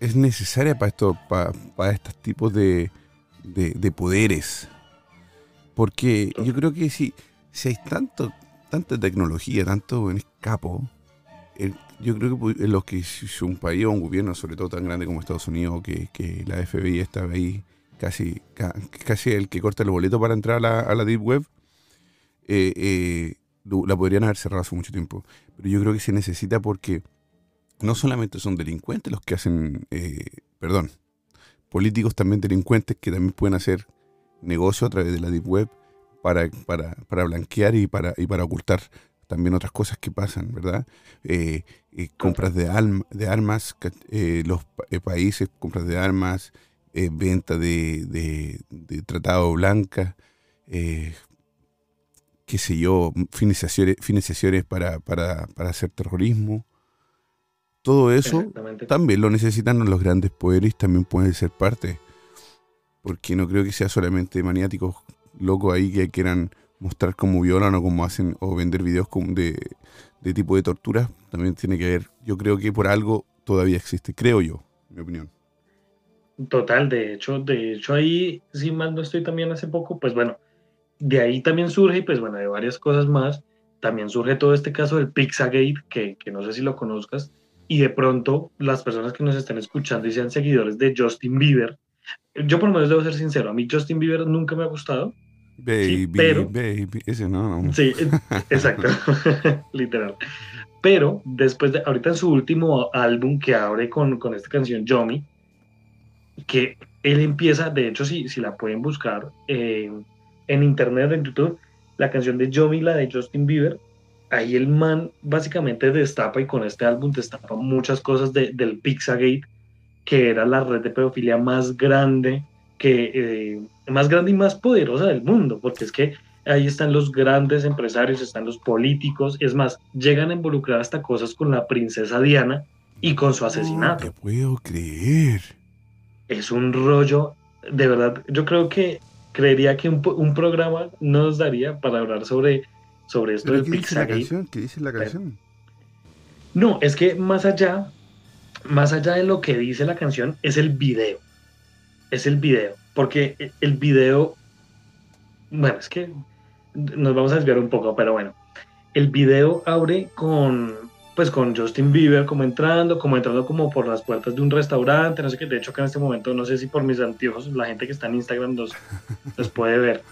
es necesaria para esto, para, para estos tipos de, de, poderes. Porque yo creo que si, si hay tanto, tanta tecnología, tanto en escapo, yo creo que en los que es un país o un gobierno, sobre todo tan grande como Estados Unidos, que, que la FBI está ahí casi, casi el que corta el boleto para entrar a la, Deep Web, eh, eh, la podrían haber cerrado hace mucho tiempo. Pero yo creo que se necesita porque no solamente son delincuentes los que hacen, eh, perdón, políticos también delincuentes que también pueden hacer negocio a través de la Deep Web para, para, para blanquear y para, y para ocultar también otras cosas que pasan, ¿verdad? Eh, eh, compras de, de armas, eh, los países, compras de armas, venta de, de, tratado blanca, qué sé yo, financiaciones, financiaciones para, para, para hacer terrorismo. Todo eso también lo necesitan los grandes poderes, también pueden ser parte. Porque no creo que sea solamente maniáticos locos ahí que quieran mostrar cómo violan o cómo hacen o vender videos de, de tipo de tortura, también tiene que ver, yo creo que por algo todavía existe, creo yo, mi opinión. Total, de hecho, de hecho ahí, si mal no estoy también hace poco, pues bueno, de ahí también surge, y pues bueno, de varias cosas más, también surge todo este caso del Pixagate, que, que no sé si lo conozcas, y de pronto las personas que nos están escuchando y sean seguidores de Justin Bieber, yo por lo menos debo ser sincero, a mí Justin Bieber nunca me ha gustado, Baby, pero, baby, ese no, Sí, exacto, literal. Pero después de, ahorita en su último álbum que abre con, con esta canción Yomi, que él empieza, de hecho, si, si la pueden buscar eh, en internet, en YouTube, la canción de Yomi, la de Justin Bieber, ahí el man básicamente destapa y con este álbum destapa muchas cosas de, del Pixagate, que era la red de pedofilia más grande que eh, más grande y más poderosa del mundo, porque es que ahí están los grandes empresarios, están los políticos, es más, llegan a involucrar hasta cosas con la princesa Diana y con su asesinato. No puedo creer. Es un rollo, de verdad, yo creo que creería que un, programa nos daría para hablar sobre, sobre esto del ¿qué dice la canción? ¿Qué dice la canción? No, es que más allá más allá de lo que dice la canción, es el video. Es el video. Porque el video, bueno, es que nos vamos a desviar un poco, pero bueno. El video abre con, pues con Justin Bieber como entrando, como entrando como por las puertas de un restaurante, no sé qué, de hecho acá en este momento, no sé si por mis anteojos, la gente que está en Instagram los, los puede ver.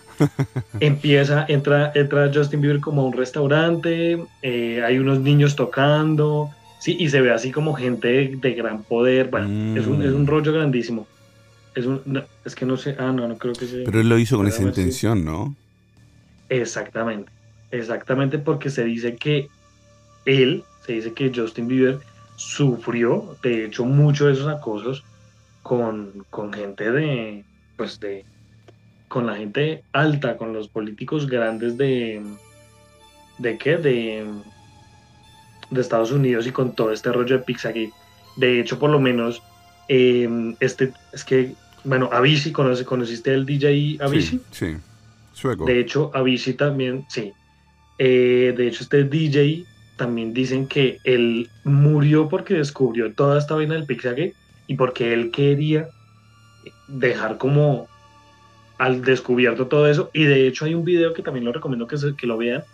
Empieza, entra, entra Justin Bieber como a un restaurante, eh, hay unos niños tocando, Sí, y se ve así como gente de, gran poder. Bueno, es, un, es, un, mm. rollo grandísimo. Es, un, es que no sé. Ah, no, no creo que sea. Pero él lo hizo con esa intención, ¿no? Exactamente. Exactamente, porque se dice que él, se dice que Justin Bieber sufrió, de hecho, muchos de esos acosos con, con gente de. Pues de. Con la gente alta, con los políticos grandes de. ¿De qué? De de Estados Unidos y con todo este rollo de Pizzagate. De hecho, por lo menos, em, este, es que, bueno, Avicii, ¿conoce, ¿conociste el DJ Avicii? Sí, sueco. De hecho, Avicii también, sí. Eh, de hecho, este DJ también dicen que él murió porque descubrió toda esta vaina del Pizzagate y porque él quería dejar como al descubierto todo eso. Y de hecho hay un video que también lo recomiendo que, que lo vean.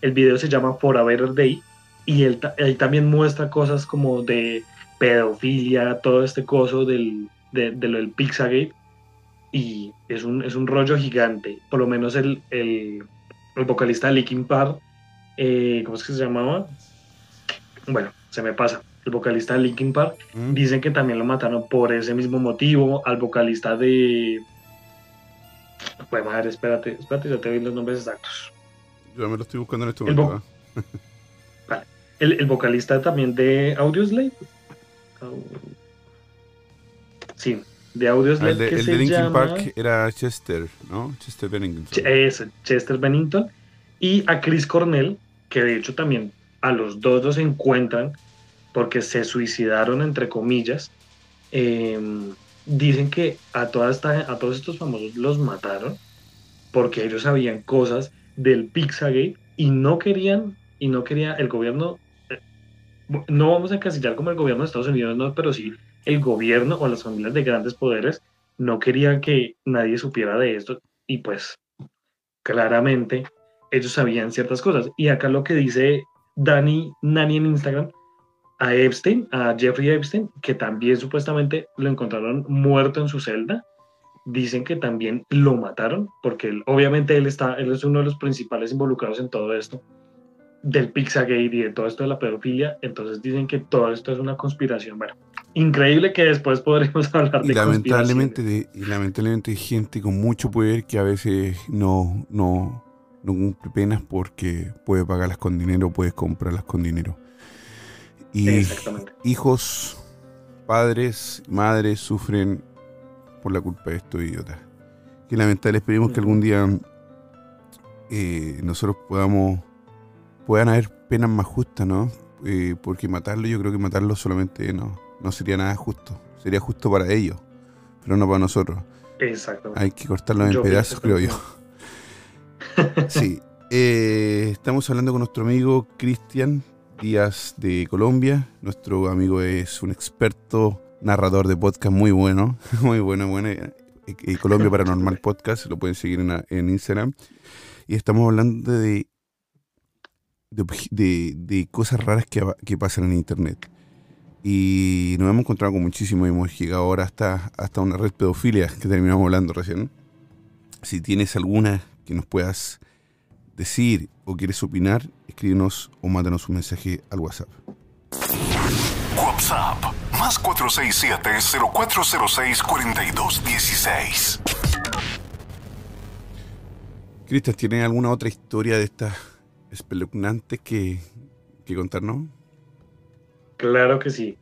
El video se llama For a Better Day y él, también muestra cosas como de pedofilia, todo este coso del, de, lo del. Y es un, es un rollo gigante. Por lo menos el, el, vocalista de Linkin Park, eh, ¿cómo es que se llamaba? Bueno, se me pasa. El vocalista de Linkin Park, mm. dicen que también lo mataron por ese mismo motivo. Al vocalista de. Pues madre, espérate, espérate, ya te doy los nombres exactos. Yo me lo estoy buscando en este momento. el, vocalista también de Audioslave. Sí, de Audioslave. El de, que el se de Linkin llama... Park era Chester, ¿no? Chester Bennington. Es Chester Bennington. Y a Chris Cornell, que de hecho también a los dos los encuentran porque se suicidaron, entre comillas. Em, dicen que a, toda esta, a todos estos famosos los mataron porque ellos sabían cosas del Pizzagate y no querían, y no quería, el gobierno no vamos a encasillar como el gobierno de Estados Unidos, no, pero sí el gobierno o las familias de grandes poderes no querían que nadie supiera de esto y pues claramente ellos sabían ciertas cosas. Y acá lo que dice Dani Nani en Instagram a Epstein, a Jeffrey Epstein, que también supuestamente lo encontraron muerto en su celda. Dicen que también lo mataron, porque obviamente él, está, él es uno de los principales involucrados en todo esto del Pizzagate y de todo esto de la pedofilia, entonces dicen que todo esto es una conspiración. Bueno, increíble que después podremos hablar de lamentablemente Y lamentablemente hay gente con mucho poder que a veces no, no, no cumple penas porque puede pagarlas con dinero, puede comprarlas con dinero. Y hijos, padres, madres sufren por la culpa de estos idiotas. Que lamentable, esperemos que algún día eh, nosotros podamos puedan haber penas más justas, ¿no? Eh, porque matarlo, yo creo que matarlo solamente no, no sería nada justo. Sería justo para ellos, pero no para nosotros. Exactamente. Hay que cortarlo en pedazos, creo yo. Sí. Eh, estamos hablando con nuestro amigo Cristian Díaz de Colombia. Nuestro amigo es un experto narrador de podcast muy bueno, muy bueno, bueno. Eh, Colombia Paranormal Podcast, lo pueden seguir en, en Instagram. Y estamos hablando de de, cosas raras que, pasan en Internet. Y nos hemos encontrado con muchísimo y hemos llegado ahora hasta, hasta una red pedofilia que terminamos hablando recién. Si tienes alguna que nos puedas decir o quieres opinar, escríbenos o mándanos un mensaje al WhatsApp. WhatsApp más 467-0406-4216. Cristian, ¿tienes alguna otra historia de estas espeluznante que, que contarnos? Claro que sí.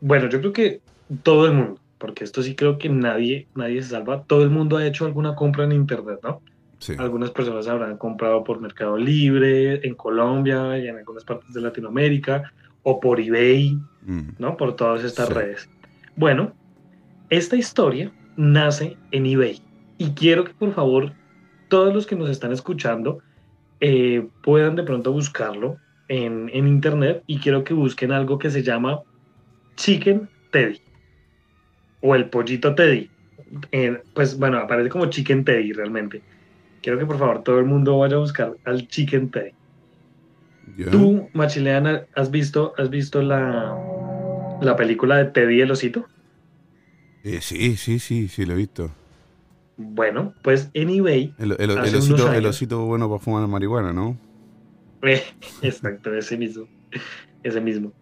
Bueno, yo creo que todo el mundo, porque esto sí creo que nadie, nadie se salva, todo el mundo ha hecho alguna compra en internet, ¿no? Sí. Algunas personas habrán comprado por Mercado Libre, en Colombia y en algunas partes de Latinoamérica, o por eBay, mm. ¿no? Por todas estas redes. Bueno, esta historia nace en eBay y quiero que por favor todos los que nos están escuchando eh, puedan de pronto buscarlo en, internet y quiero que busquen algo que se llama Chicken Teddy o el pollito Teddy. pues bueno, aparece como Chicken Teddy realmente. Quiero que por favor todo el mundo vaya a buscar al Chicken Teddy. ¿Tú, Machileana, has visto, has visto la, la película de Teddy el osito? Eh, sí, sí, sí, sí, lo he visto. Bueno, pues en eBay. El, osito, el osito bueno para fumar marihuana, ¿no? Exacto, ese mismo. Ese mismo.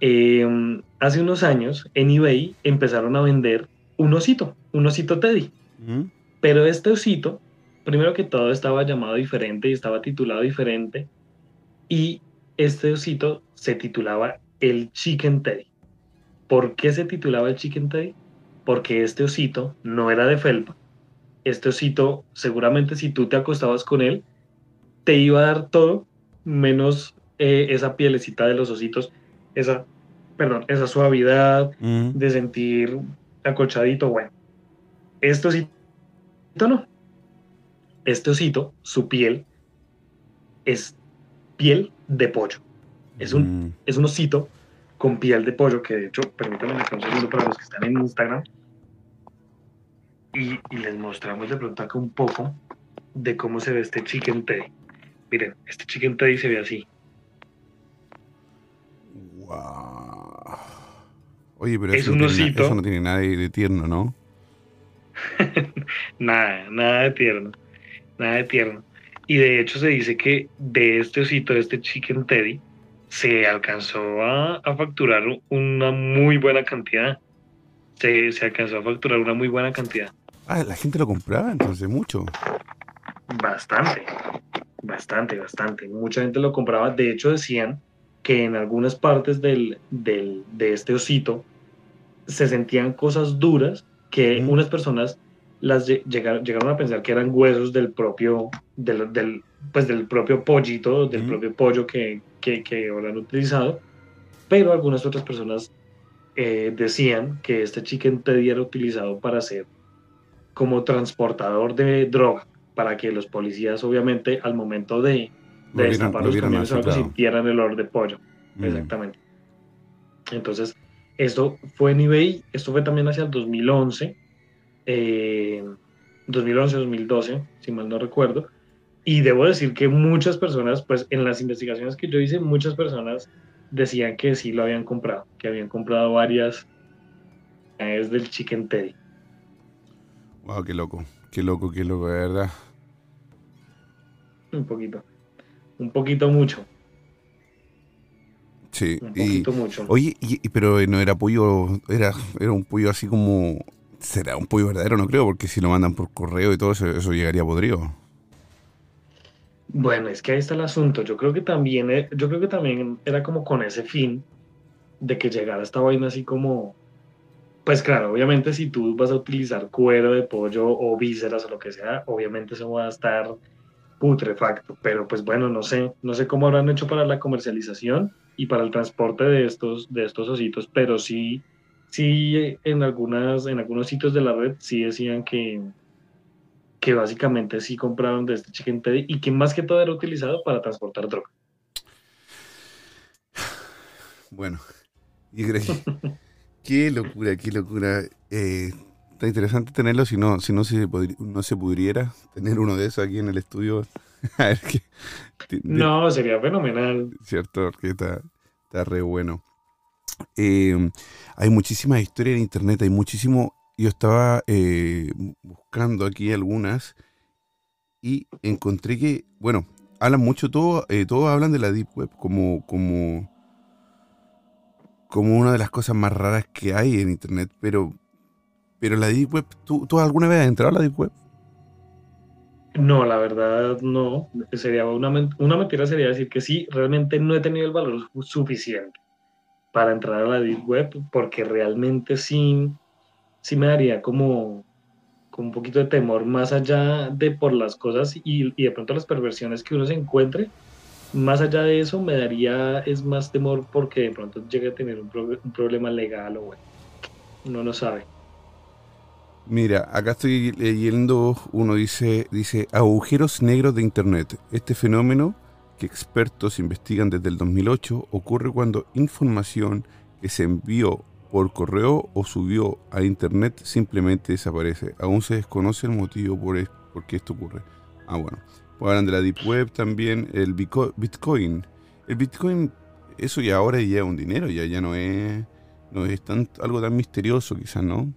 Em, hace unos años en eBay empezaron a vender un osito, un osito Teddy. Pero este osito, primero que todo, estaba llamado diferente y estaba titulado diferente. Y este osito se titulaba el Chicken Teddy. ¿Por qué se titulaba el Chicken Teddy? Porque este osito no era de felpa. Este osito, seguramente si tú te acostabas con él, te iba a dar todo menos eh, esa pielecita de los ositos, esa, perdón, esa suavidad mm. de sentir acolchadito. Bueno, este osito no. Este osito, su piel es piel de pollo. Es un, mm. es un osito con piel de pollo, que de hecho, permítanme un segundo para los que están en Instagram. Y, y les mostramos de pronto acá un poco de cómo se ve este chicken teddy. Miren, este chicken teddy se ve así. Wow. Oye, pero eso, no tiene, nada de tierno, ¿no? nada, nada de tierno. Nada de tierno. Y de hecho se dice que de este osito, de este chicken teddy, se alcanzó a, facturar una muy buena cantidad. Se, se, alcanzó a facturar una muy buena cantidad. Ah, la gente lo compraba entonces mucho. Bastante. Bastante, bastante. Mucha gente lo compraba. De hecho, decían que en algunas partes del, del, de este osito se sentían cosas duras que unas personas las llegaron, llegaron, a pensar que eran huesos del propio, del, del pues del propio pollito, del propio pollo que, que, que han utilizado, pero algunas otras personas eh, decían que este chicken teddy era utilizado para ser como transportador de droga para que los policías, obviamente, al momento de, de destapar los camiones sintieran el olor de pollo. Mm. Exactamente. Entonces, esto fue en eBay, esto fue también hacia el 2011, 2011-2012, eh, si mal no recuerdo. Y debo decir que muchas personas, pues en las investigaciones que yo hice, muchas personas decían que sí lo habían comprado, que habían comprado varias es del Chicken Teddy. Wow, qué loco. Qué loco, qué loco, de verdad. Un poquito. Un poquito mucho. Sí. Un poquito mucho. Oye, pero no era pollo, era, era un pollo así como. ¿Será un pollo verdadero? No creo, porque si lo mandan por correo y todo eso, eso llegaría podrido. Bueno, es que ahí está el asunto. Yo creo que también, eh, yo creo que también era como con ese fin de que llegara esta vaina así como pues claro, obviamente si tú vas a utilizar cuero de pollo o vísceras o lo que sea, obviamente eso va a estar putrefacto, pero pues bueno, no sé, no sé cómo habrán hecho para la comercialización y para el transporte de estos, de estos ositos, pero sí, sí en algunas, en algunos sitios de la red sí decían que, que básicamente sí compraron de este chicken teddy y que más que todo era utilizado para transportar droga. Bueno, y Qué locura, qué locura. Eh, está interesante tenerlo, si no, si no se, no se pudiera tener uno de esos aquí en el estudio. A ver qué. No, sería fenomenal. Cierto, porque está, está re bueno. Eh, hay muchísimas historias en internet, hay muchísimo. Yo estaba eh, buscando aquí algunas y encontré que, bueno, hablan mucho, todo, todos hablan de la Deep Web como, como como una de las cosas más raras que hay en Internet, pero, pero la Deep Web, ¿tú, alguna vez has entrado a la Deep Web? No, la verdad no. Sería una, una mentira sería decir que sí, realmente no he tenido el valor suficiente para entrar a la Deep Web, porque realmente sí, sí me daría como, como un poquito de temor más allá de por las cosas y, y de pronto las perversiones que uno se encuentre más allá de eso, me daría es más temor porque de pronto llegue a tener un, problema legal o bueno, uno no sabe. Mira, acá estoy leyendo, uno dice, dice agujeros negros de Internet. Este fenómeno que expertos investigan desde el 2008 ocurre cuando información que se envió por correo o subió a internet simplemente desaparece. Aún se desconoce el motivo por, por qué esto ocurre. Ah, bueno. Pues hablan de la Deep Web también, el Bitcoin. El Bitcoin, eso ya ahora ya es un dinero, ya, ya no es, no es tan, algo tan misterioso quizás, ¿no?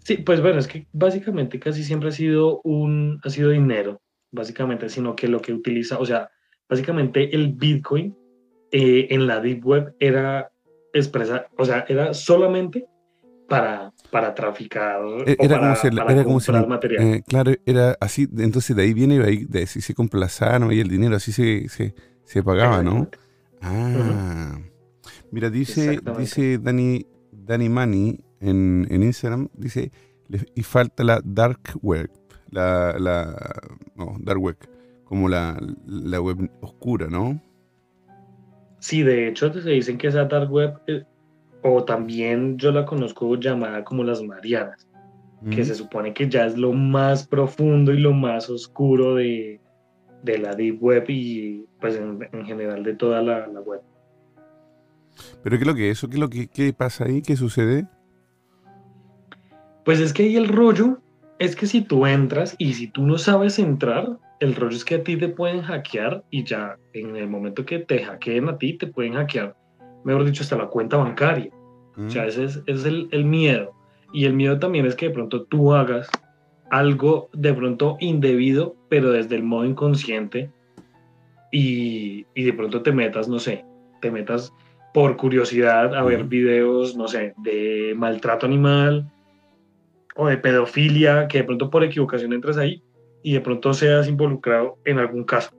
Sí, pues bueno, es que básicamente casi siempre ha sido un, ha sido dinero, básicamente, sino que lo que utiliza, o sea, básicamente el Bitcoin eh, en la Deep Web era expresa, o sea, era solamente para, para traficar e, era, como si, era como si, material. Eh, claro, era así, entonces de ahí viene de, de si se complazaron y el dinero así se, se, se pagaba, ¿no? Ah. Mira, dice, dice Dani, Dani Mani en, en Instagram, dice, y falta la dark web, la, la no, dark web, como la, la web oscura, ¿no? Sí, de hecho se dicen que esa dark web, eh, o también yo la conozco llamada como las Marianas, que se supone que ya es lo más profundo y lo más oscuro de, de la deep web y pues en, general de toda la, la, web. ¿Pero qué es lo que es eso? ¿Qué es lo que qué pasa ahí? ¿Qué sucede? Pues es que ahí el rollo es que si tú entras y si tú no sabes entrar, el rollo es que a ti te pueden hackear y ya en el momento que te hackeen a ti, te pueden hackear, mejor dicho, hasta la cuenta bancaria. O sea, mm. ese es, ese es el, el, miedo. Y el miedo también es que de pronto tú hagas algo de pronto indebido, pero desde el modo inconsciente y, y de pronto te metas, no sé, te metas por curiosidad a ver videos, no sé, de maltrato animal o de pedofilia, que de pronto por equivocación entres ahí y de pronto seas involucrado en algún caso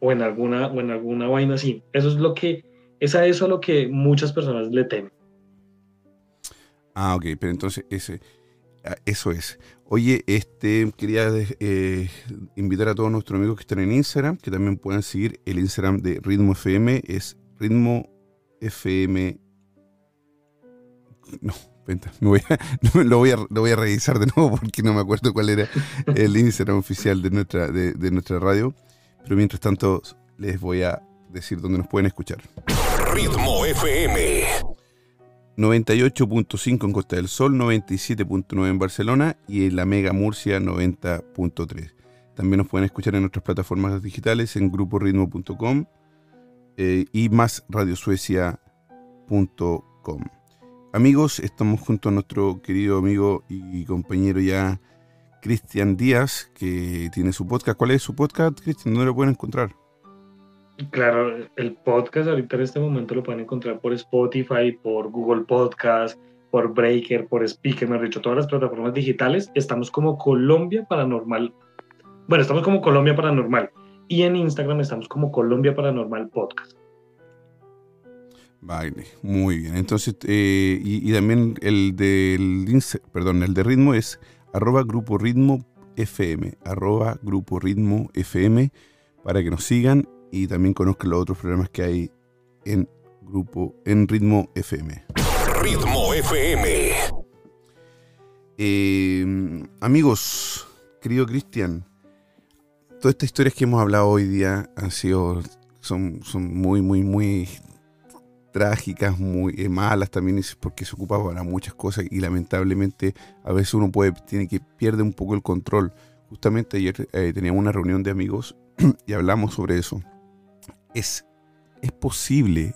o en alguna, o en alguna vaina así. Eso es lo que, es a eso a lo que muchas personas le temen. Ah, ok, pero entonces ese, ah, eso es. Oye, este quería eh, invitar a todos nuestros amigos que están en Instagram, que también puedan seguir el Instagram de Ritmo FM, es Ritmo FM. No, lo, voy a, lo voy a revisar de nuevo porque no me acuerdo cuál era el Instagram oficial de nuestra, de, nuestra radio. Pero mientras tanto, les voy a decir dónde nos pueden escuchar. Ritmo FM. 98.5 en Costa del Sol, 97.9 en Barcelona y en la Mega Murcia 90.3. También nos pueden escuchar en nuestras plataformas digitales en gruporitmo.com eh, y más radiosuecia.com. Amigos, estamos junto a nuestro querido amigo y compañero ya Cristian Díaz, que tiene su podcast. ¿Cuál es su podcast, Cristian? ¿Dónde lo pueden encontrar? Claro, el podcast ahorita en este momento lo pueden encontrar por Spotify, por Google Podcast, por Breaker, por Speaker, me han dicho, todas las plataformas digitales. Estamos como Colombia Paranormal. Bueno, estamos como Colombia Paranormal. Y en Instagram estamos como Colombia Paranormal Podcast. Vale, muy bien. Entonces, eh, y, también el del, perdón, el de ritmo es arroba grupo ritmo FM, arroba grupo ritmo FM, para que nos sigan y también conozcan los otros programas que hay en grupo, en ritmo FM. Ritmo FM. Eh, amigos, querido Cristian, todas estas historias que hemos hablado hoy día han sido, son, son muy, muy, muy trágicas, muy eh, malas también, porque se ocupa para muchas cosas y lamentablemente a veces uno puede, tiene que pierde un poco el control. Justamente ayer eh, teníamos una reunión de amigos y hablamos sobre eso. Es, es posible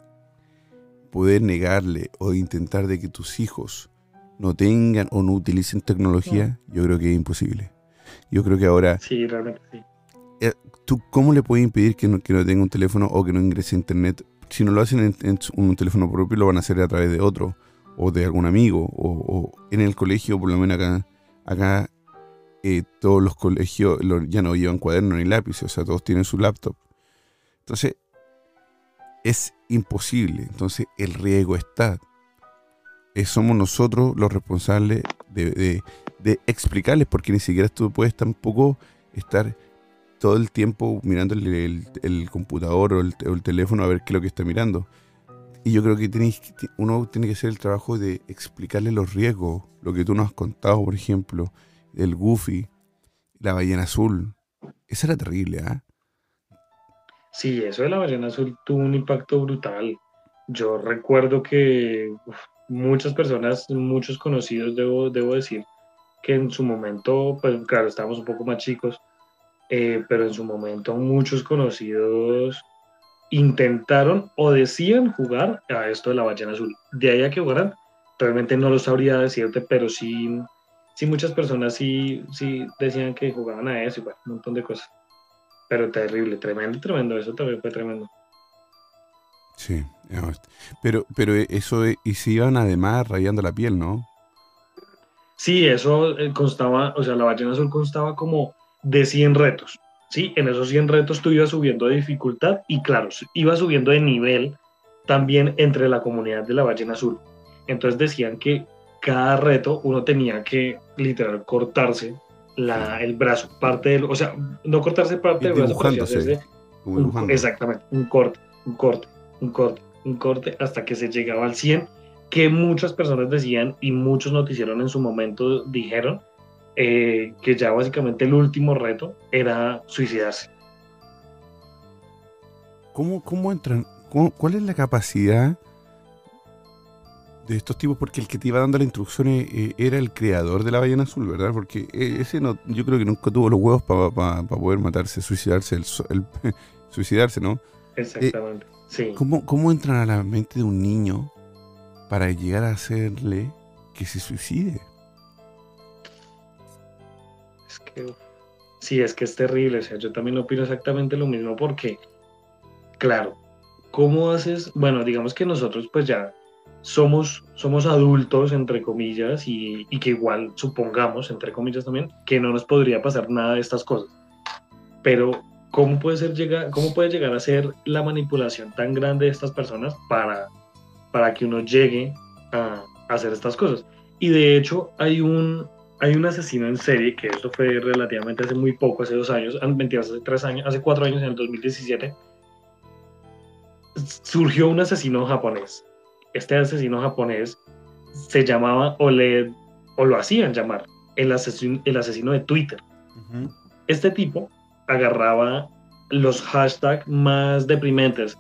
poder negarle o intentar de que tus hijos no tengan o no utilicen tecnología, yo creo que es imposible. Yo creo que ahora... Sí, realmente sí. Eh, ¿Tú cómo le puedes impedir que no, que no tenga un teléfono o que no ingrese a internet si no lo hacen en, un teléfono propio, lo van a hacer a través de otro, o de algún amigo, o, en el colegio, por lo menos acá, eh, todos los colegios ya no llevan cuaderno ni lápiz, o sea, todos tienen su laptop. Entonces, es imposible. Entonces, el riesgo está. Somos nosotros los responsables de, de, explicarles, porque ni siquiera tú puedes tampoco estar todo el tiempo mirando el, computador o el, teléfono a ver qué es lo que está mirando. Y yo creo que uno tiene que hacer el trabajo de explicarle los riesgos, lo que tú nos has contado, por ejemplo, el Goofy, la ballena azul. Eso era terrible, ¿ah? Sí, eso de la ballena azul tuvo un impacto brutal. Yo recuerdo que muchas personas, muchos conocidos, debo, debo decir, que en su momento, pues claro, estábamos un poco más chicos, eh, pero en su momento muchos conocidos intentaron o decían jugar a esto de la ballena azul. De ahí a que jugaran, realmente no lo sabría decirte, pero sí, sí muchas personas sí, sí decían que jugaban a eso y bueno, un montón de cosas. Pero terrible, tremendo, tremendo, eso también fue tremendo. Sí, pero, pero eso, y se iban además rayando la piel, ¿no? Sí, eso eh, constaba, o sea, la ballena azul constaba como de 100 retos. ¿sí? En esos 100 retos tú ibas subiendo de dificultad y claro, ibas subiendo de nivel también entre la comunidad de la ballena azul. Entonces decían que cada reto uno tenía que literal cortarse la, el brazo, parte del, o sea, no cortarse parte del brazo, exactamente, un corte, un corte, un corte, un corte, hasta que se llegaba al 100, que muchas personas decían y muchos noticieros en su momento dijeron eh, que ya básicamente el último reto era suicidarse. ¿Cómo, cómo entran? ¿Cuál es la capacidad de estos tipos? Porque el que te iba dando las instrucciones eh, era el creador de la ballena azul, ¿verdad? Porque eh, ese no, yo creo que nunca tuvo los huevos para poder matarse, suicidarse, el, suicidarse, ¿no? Exactamente. sí. ¿cómo, ¿Cómo entran a la mente de un niño para llegar a hacerle que se suicide? Sí, es que es terrible. O sea, yo también opino exactamente lo mismo porque, claro, ¿cómo haces? Bueno, digamos que nosotros pues ya somos, somos adultos, entre comillas, y, y, que igual supongamos, entre comillas también, que no nos podría pasar nada de estas cosas. Pero, ¿cómo puede, ser llegar, cómo puede llegar a ser la manipulación tan grande de estas personas para, para que uno llegue a hacer estas cosas? Y de hecho, hay un, hay un asesino en serie, que eso fue relativamente hace muy poco, hace dos años, ah, mentiras, hace tres años, hace cuatro años, en el 2017, surgió un asesino japonés. Este asesino japonés se llamaba, o, le, o lo hacían llamar, el asesino, el asesino de Twitter. Este tipo agarraba los hashtags más deprimentes,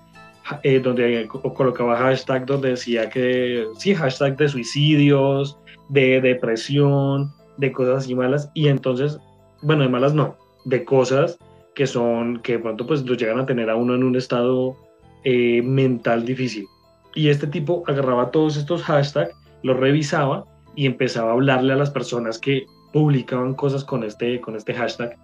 eh, donde colocaba hashtag donde decía que, sí, hashtag de suicidios, de depresión, de cosas así malas y entonces, bueno, de malas no, de cosas que son, que de pronto pues lo llegan a tener a uno en un estado eh, mental difícil. Y este tipo agarraba todos estos hashtags, los revisaba y empezaba a hablarle a las personas que publicaban cosas con este, con este hashtag.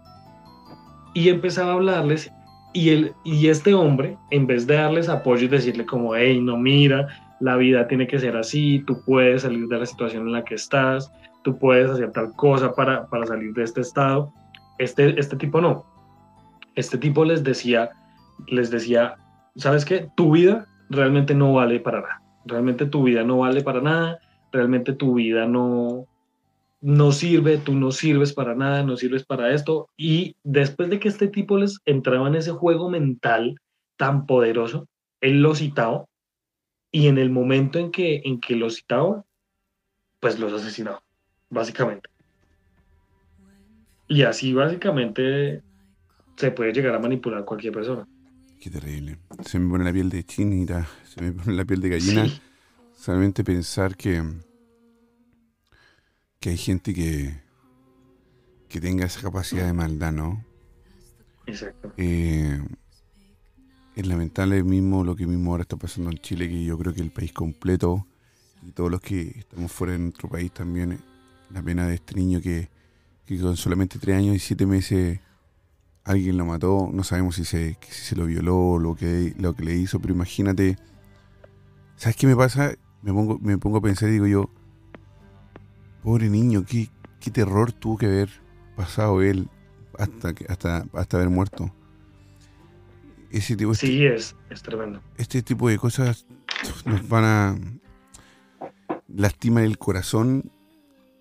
Y empezaba a hablarles y, el, y este hombre, en vez de darles apoyo y decirle como, hey, no mira, la vida tiene que ser así, tú puedes salir de la situación en la que estás, tú puedes hacer tal cosa para, para salir de este estado. Este, este tipo no. Este tipo les decía, les decía, ¿sabes qué? Tu vida realmente no vale para nada. Realmente tu vida no vale para nada. Realmente tu vida no, no sirve, tú no sirves para nada, no sirves para esto. Y después de que este tipo les entraba en ese juego mental tan poderoso, él lo citaba y en el momento en que, en que lo citaba, pues los asesinaba básicamente. Y así básicamente se puede llegar a manipular cualquier persona. Qué terrible. Se me pone la piel de chinita, se me pone la piel de gallina. Solamente pensar que, que hay gente que, que tenga esa capacidad de maldad, ¿no? Exacto. Eh, es lamentable mismo lo que mismo ahora está pasando en Chile, que yo creo que el país completo y todos los que estamos fuera de nuestro país también la pena de este niño que, con solamente tres años y siete meses alguien lo mató. No sabemos si se, si se lo violó o lo que, lo que le hizo, pero imagínate. ¿Sabes qué me pasa? Me pongo, me pongo a pensar y digo yo, pobre niño, qué, qué terror tuvo que haber pasado él hasta, hasta, hasta haber muerto. Ese tipo, sí, es, es tremendo. Este tipo de cosas nos van a lastimar el corazón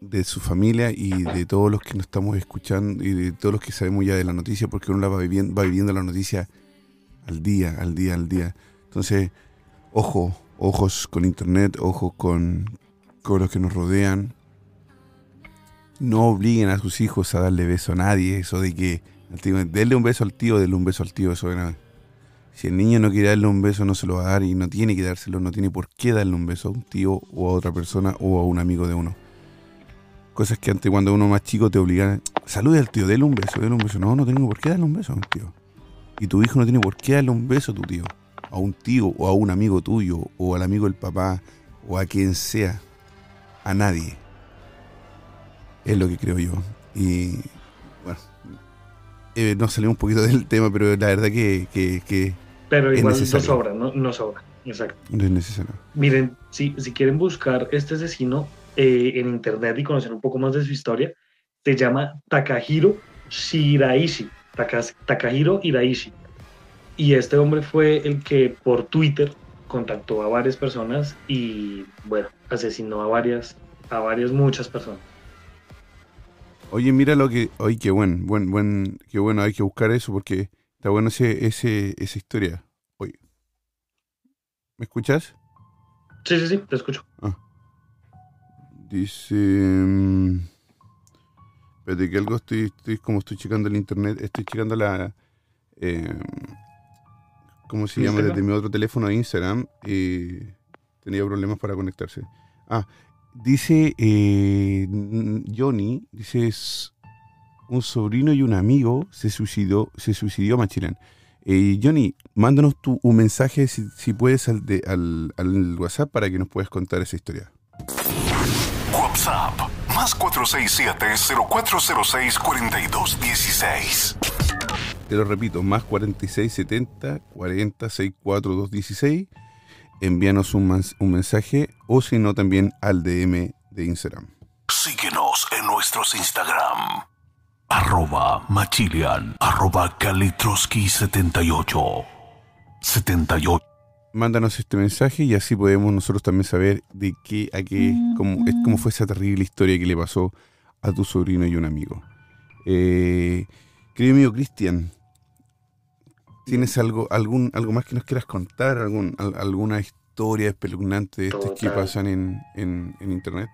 de su familia y de todos los que nos estamos escuchando y de todos los que sabemos ya de la noticia, porque uno la va viviendo, va viviendo la noticia al día, al día, al día. Entonces, ojo, ojos con internet, ojos con, con los que nos rodean. No obliguen a sus hijos a darle beso a nadie, eso de que denle un beso al tío, denle un beso al tío, eso Si el niño no quiere darle un beso, no se lo va a dar y no tiene que dárselo, no tiene por qué darle un beso a un tío o a otra persona o a un amigo de uno. Cosas que antes cuando uno más chico te obligan, salude al tío, déle un beso, déle un beso. No, no tengo por qué darle un beso a un tío. Y tu hijo no tiene por qué darle un beso a tu tío, a un tío o a un amigo tuyo o al amigo del papá o a quien sea, a nadie. Es lo que creo yo. Y bueno, eh, nos salimos un poquito del tema, pero la verdad que... que, pero igual no sobra, no, no sobra, exacto. No es necesario. Miren, si, si quieren buscar este asesino eh, en internet y conocer un poco más de su historia, se llama Takahiro Shiraishi. Takahiro Hiraishi. Y este hombre fue el que por Twitter contactó a varias personas y, bueno, asesinó a varias, a varias, muchas personas. Oye, mira lo que. Oye, qué buen, buen, buen. Qué bueno, hay que buscar eso porque está bueno ese, ese, esa historia. Oye. ¿Me escuchas? Sí, sí, sí, te escucho. Ah. Dice. Mm, espérate que algo estoy, estoy. Como estoy checando el internet, estoy checando la. Eh, ¿Cómo se llama? Desde mi otro teléfono de Instagram. Y tenía problemas para conectarse. Ah, Dice eh, Johnny, dice un sobrino y un amigo se suicidó, se suicidió Machilán. Eh, Johnny, mándanos tu, un mensaje si, puedes al, al, WhatsApp para que nos puedas contar esa historia. WhatsApp más 467-0406-4216. Te lo repito, más 4670 4064216 envíanos un, un mensaje o si no también al DM de Instagram. Síguenos en nuestros Instagram. Arroba Machilian, arroba Kalitroski78. 78. Mándanos este mensaje y así podemos nosotros también saber de qué a qué, cómo, cómo fue esa terrible historia que le pasó a tu sobrino y un amigo. Eh, querido amigo Cristian, ¿Tienes algo, algún, algo más que nos quieras contar? ¿Algún, ¿Alguna historia espeluznante de estas que pasan en, internet?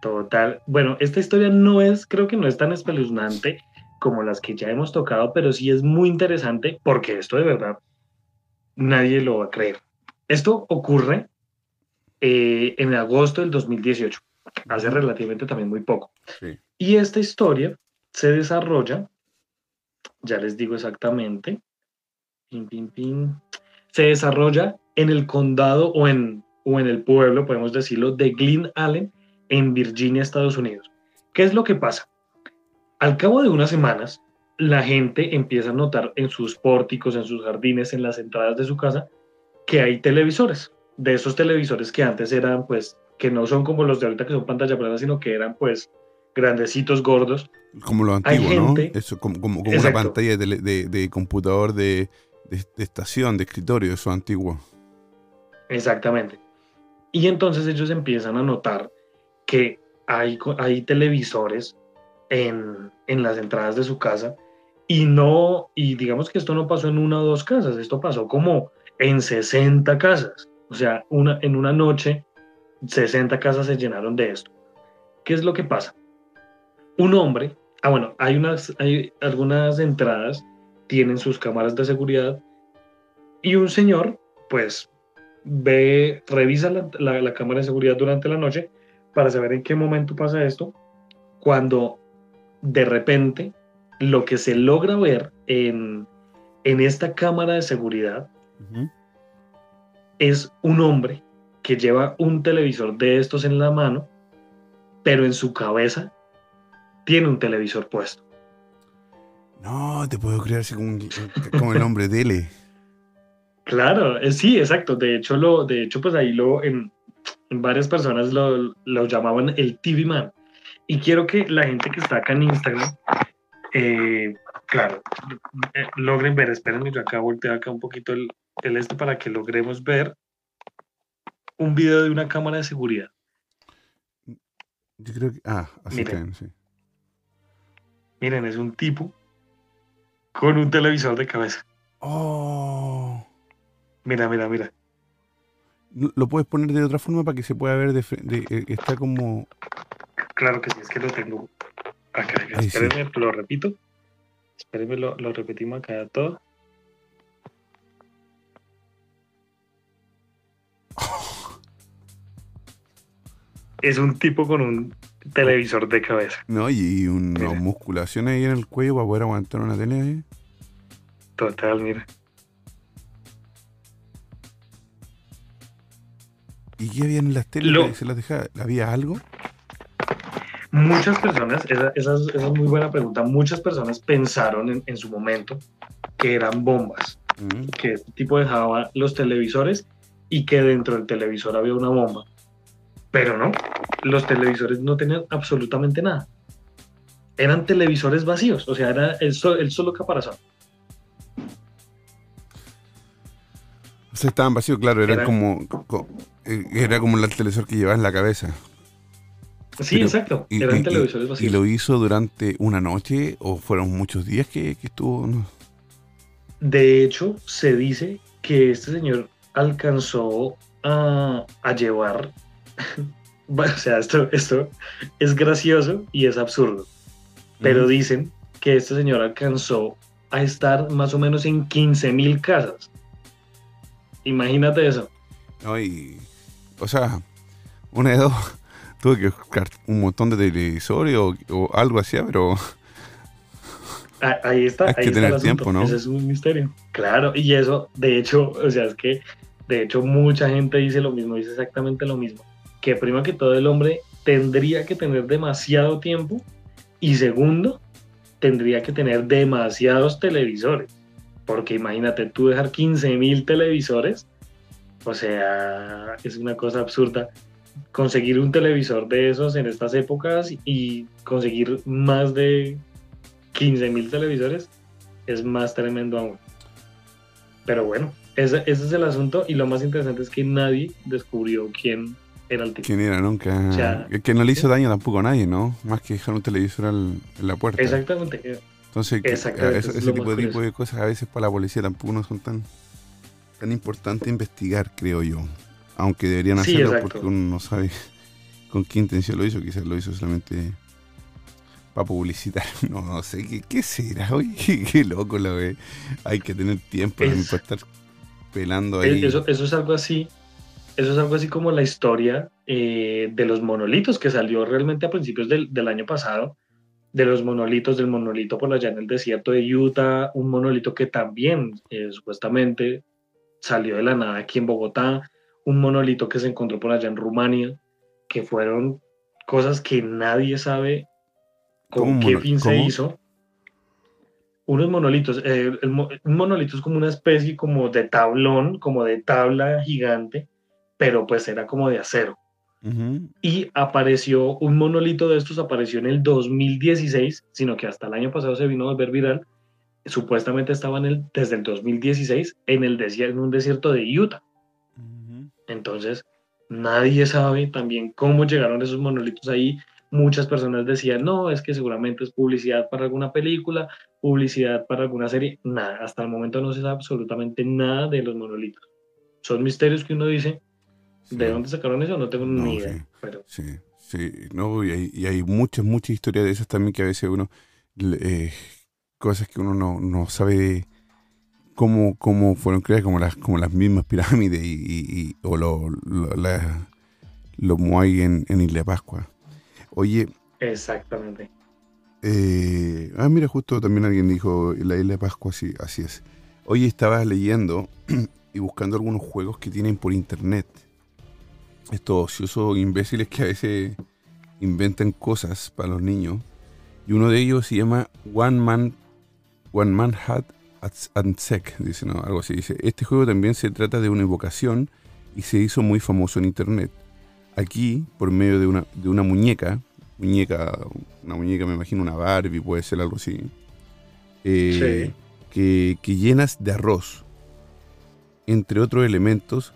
Total. Bueno, esta historia no es, creo que no es tan espeluznante como las que ya hemos tocado, pero sí es muy interesante porque esto de verdad nadie lo va a creer. Esto ocurre eh, en agosto del 2018, hace relativamente también muy poco. Y esta historia se desarrolla ya les digo exactamente, se desarrolla en el condado o en, o en el pueblo, podemos decirlo, de Glen Allen, en Virginia, Estados Unidos. ¿Qué es lo que pasa? Al cabo de unas semanas, la gente empieza a notar en sus pórticos, en sus jardines, en las entradas de su casa, que hay televisores. De esos televisores que antes eran, pues, que no son como los de ahorita que son pantalla plana, sino que eran, pues, grandecitos, gordos. Como lo antiguo, ¿no? Eso, como, como, una pantalla de, computador de, estación, de escritorio, eso antiguo. Exactamente. Y entonces ellos empiezan a notar que hay, hay televisores en, en las entradas de su casa y no, y digamos que esto no pasó en una o dos casas, esto pasó como en 60 casas. O sea, una, en una noche, 60 casas se llenaron de esto. ¿Qué es lo que pasa? un hombre, ah bueno, hay, unas, hay algunas entradas, tienen sus cámaras de seguridad y un señor, pues, ve, revisa la, cámara de seguridad durante la noche para saber en qué momento pasa esto, cuando de repente lo que se logra ver en, esta cámara de seguridad es un hombre que lleva un televisor de estos en la mano, pero en su cabeza tiene un televisor puesto. No, te puedo creer así como, el nombre Dele. Claro, eh, sí, exacto. De hecho, lo, de hecho, pues ahí lo en, varias personas lo, llamaban el TV Man. Y quiero que la gente que está acá en Instagram, eh, claro, eh, logren ver. Espérenme, yo acá volteo acá un poquito el, el este para que logremos ver un video de una cámara de seguridad. Yo creo que. Ah, así que, sí. Miren, es un tipo con un televisor de cabeza. Oh. Mira, mira, mira. ¿Lo puedes poner de otra forma para que se pueda ver de, de eh, está como Claro que sí, es que lo tengo acá. Espérenme, sí. lo repito. Espérenme, lo, lo repetimos acá todo. Es un tipo con un televisor de cabeza. No, y una mira. musculación ahí en el cuello para poder aguantar una tele ahí. Total, mira. ¿Y qué había en las teles? ¿Se las dejaba? ¿Había algo? Muchas personas, esa, es, muy buena pregunta, muchas personas pensaron en, su momento que eran bombas, que este tipo dejaba los televisores y que dentro del televisor había una bomba. Pero no, los televisores no tenían absolutamente nada. Eran televisores vacíos, o sea, era el, el solo caparazón. O sea, estaban vacíos, claro, eran como, eh, era como el televisor que llevaba en la cabeza. Sí, exacto, eran televisores vacíos. ¿Y lo hizo durante una noche o fueron muchos días que, estuvo? De hecho, se dice que este señor alcanzó a, a llevar o sea, esto, esto es gracioso y es absurdo. Pero dicen que este señor alcanzó a estar más o menos en 15 mil casas. Imagínate eso. o sea, una de dos, tuve que buscar un montón de televisores o, algo así, pero... Ahí está, ahí está el tiempo, ¿no? Ese es un misterio. Claro, y eso, de hecho, o sea, es que, de hecho, mucha gente dice lo mismo, dice exactamente lo mismo que primero que todo el hombre tendría que tener demasiado tiempo y segundo, tendría que tener demasiados televisores. Porque imagínate tú dejar 15 mil televisores, o sea, es una cosa absurda. Conseguir un televisor de esos en estas épocas y conseguir más de 15 mil televisores es más tremendo aún. Pero bueno, ese, ese, es el asunto y lo más interesante es que nadie descubrió quién ¿Quién era nunca? que no le hizo daño tampoco a nadie, ¿no? Más que dejar un televisor en la puerta. Exactamente. Entonces, ese tipo, de cosas a veces para la policía tampoco no son tan, tan importantes investigar, creo yo. Aunque deberían hacerlo porque uno no sabe con qué intención lo hizo. Quizás lo hizo solamente para publicitar. No, no sé, ¿qué, qué será? Oye, qué, loco lo ve. Hay que tener tiempo para estar pelando ahí. Eso, eso es algo así eso es algo así como la historia eh, de los monolitos que salió realmente a principios del, año pasado, de los monolitos, del monolito por allá en el desierto de Utah, un monolito que también eh, supuestamente salió de la nada aquí en Bogotá, un monolito que se encontró por allá en Rumania, que fueron cosas que nadie sabe con qué fin se hizo. Unos monolitos, eh, un monolito es como una especie como de tablón, como de tabla gigante, pero pues era como de acero. Y apareció un monolito de estos, apareció en el 2016, sino que hasta el año pasado se vino a volver viral. Supuestamente estaba en el, desde el 2016 en, el desierto, en un desierto de Utah. Entonces, nadie sabe también cómo llegaron esos monolitos ahí. Muchas personas decían, no, es que seguramente es publicidad para alguna película, publicidad para alguna serie. Nada, hasta el momento no se sabe absolutamente nada de los monolitos. Son misterios que uno dice, ¿De dónde sacaron eso? No tengo ni idea. Sí, sí, no, y hay, y hay muchas, muchas historias de esas también que a veces uno, eh, cosas que uno no, no sabe cómo, cómo fueron creadas, como las, como las mismas pirámides y, o lo, lo, la, Moai en, en Isla Pascua. Oye. Exactamente. Eh, ah, mira, justo también alguien dijo la Isla de Pascua, así, así es. Oye, estabas leyendo y buscando algunos juegos que tienen por internet estos ociosos imbéciles que a veces inventan cosas para los niños. Y uno de ellos se llama One Man, One Man Hat and Sec, dice, ¿no? Algo así. Dice, este juego también se trata de una invocación y se hizo muy famoso en internet. Aquí, por medio de una, de una muñeca, muñeca, una muñeca, me imagino una Barbie, puede ser algo así, eh, que, que llenas de arroz, entre otros elementos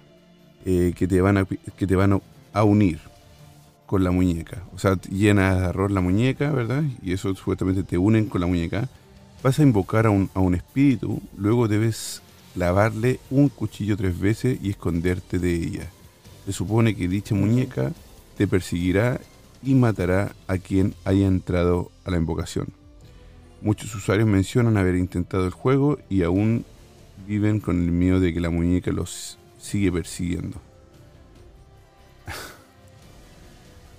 eh, que te van, a, que te van a unir con la muñeca. O sea, llenas de arroz la muñeca, ¿verdad? Y eso supuestamente te unen con la muñeca. Vas a invocar a un, a un espíritu, luego debes lavarle un cuchillo tres veces y esconderte de ella. Se supone que dicha muñeca te perseguirá y matará a quien haya entrado a la invocación. Muchos usuarios mencionan haber intentado el juego y aún viven con el miedo de que la muñeca los sigue persiguiendo.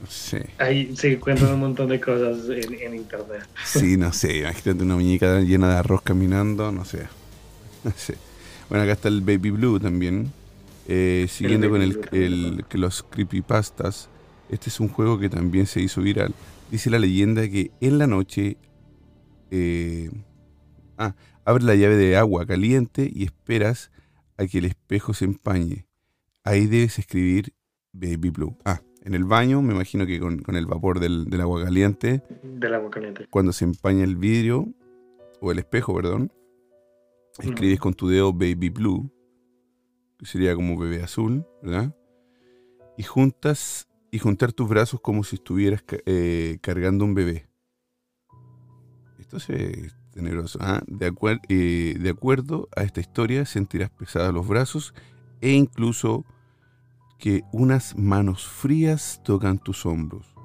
Sí. Ahí se encuentran un montón de cosas en, internet. Sí, no sé, imagínate una muñeca llena de arroz caminando, no sé. No sé. Bueno, acá está el Baby Blue también. Eh, siguiendo con el, el, los creepypastas, este es un juego que también se hizo viral. Dice la leyenda que en la noche eh, ah, abre la llave de agua caliente y esperas a que el espejo se empañe. Ahí debes escribir Baby Blue. Ah, en el baño, me imagino que con, el vapor del, agua caliente. Del agua caliente. Cuando se empaña el vidrio, o el espejo, perdón, escribes con tu dedo Baby Blue, que sería como bebé azul, ¿verdad? Y juntas y juntar tus brazos como si estuvieras eh, cargando un bebé. Esto es teneroso. ¿ah? De, eh, de acuerdo a esta historia, sentirás pesados los brazos e incluso que unas manos frías tocan tus hombros.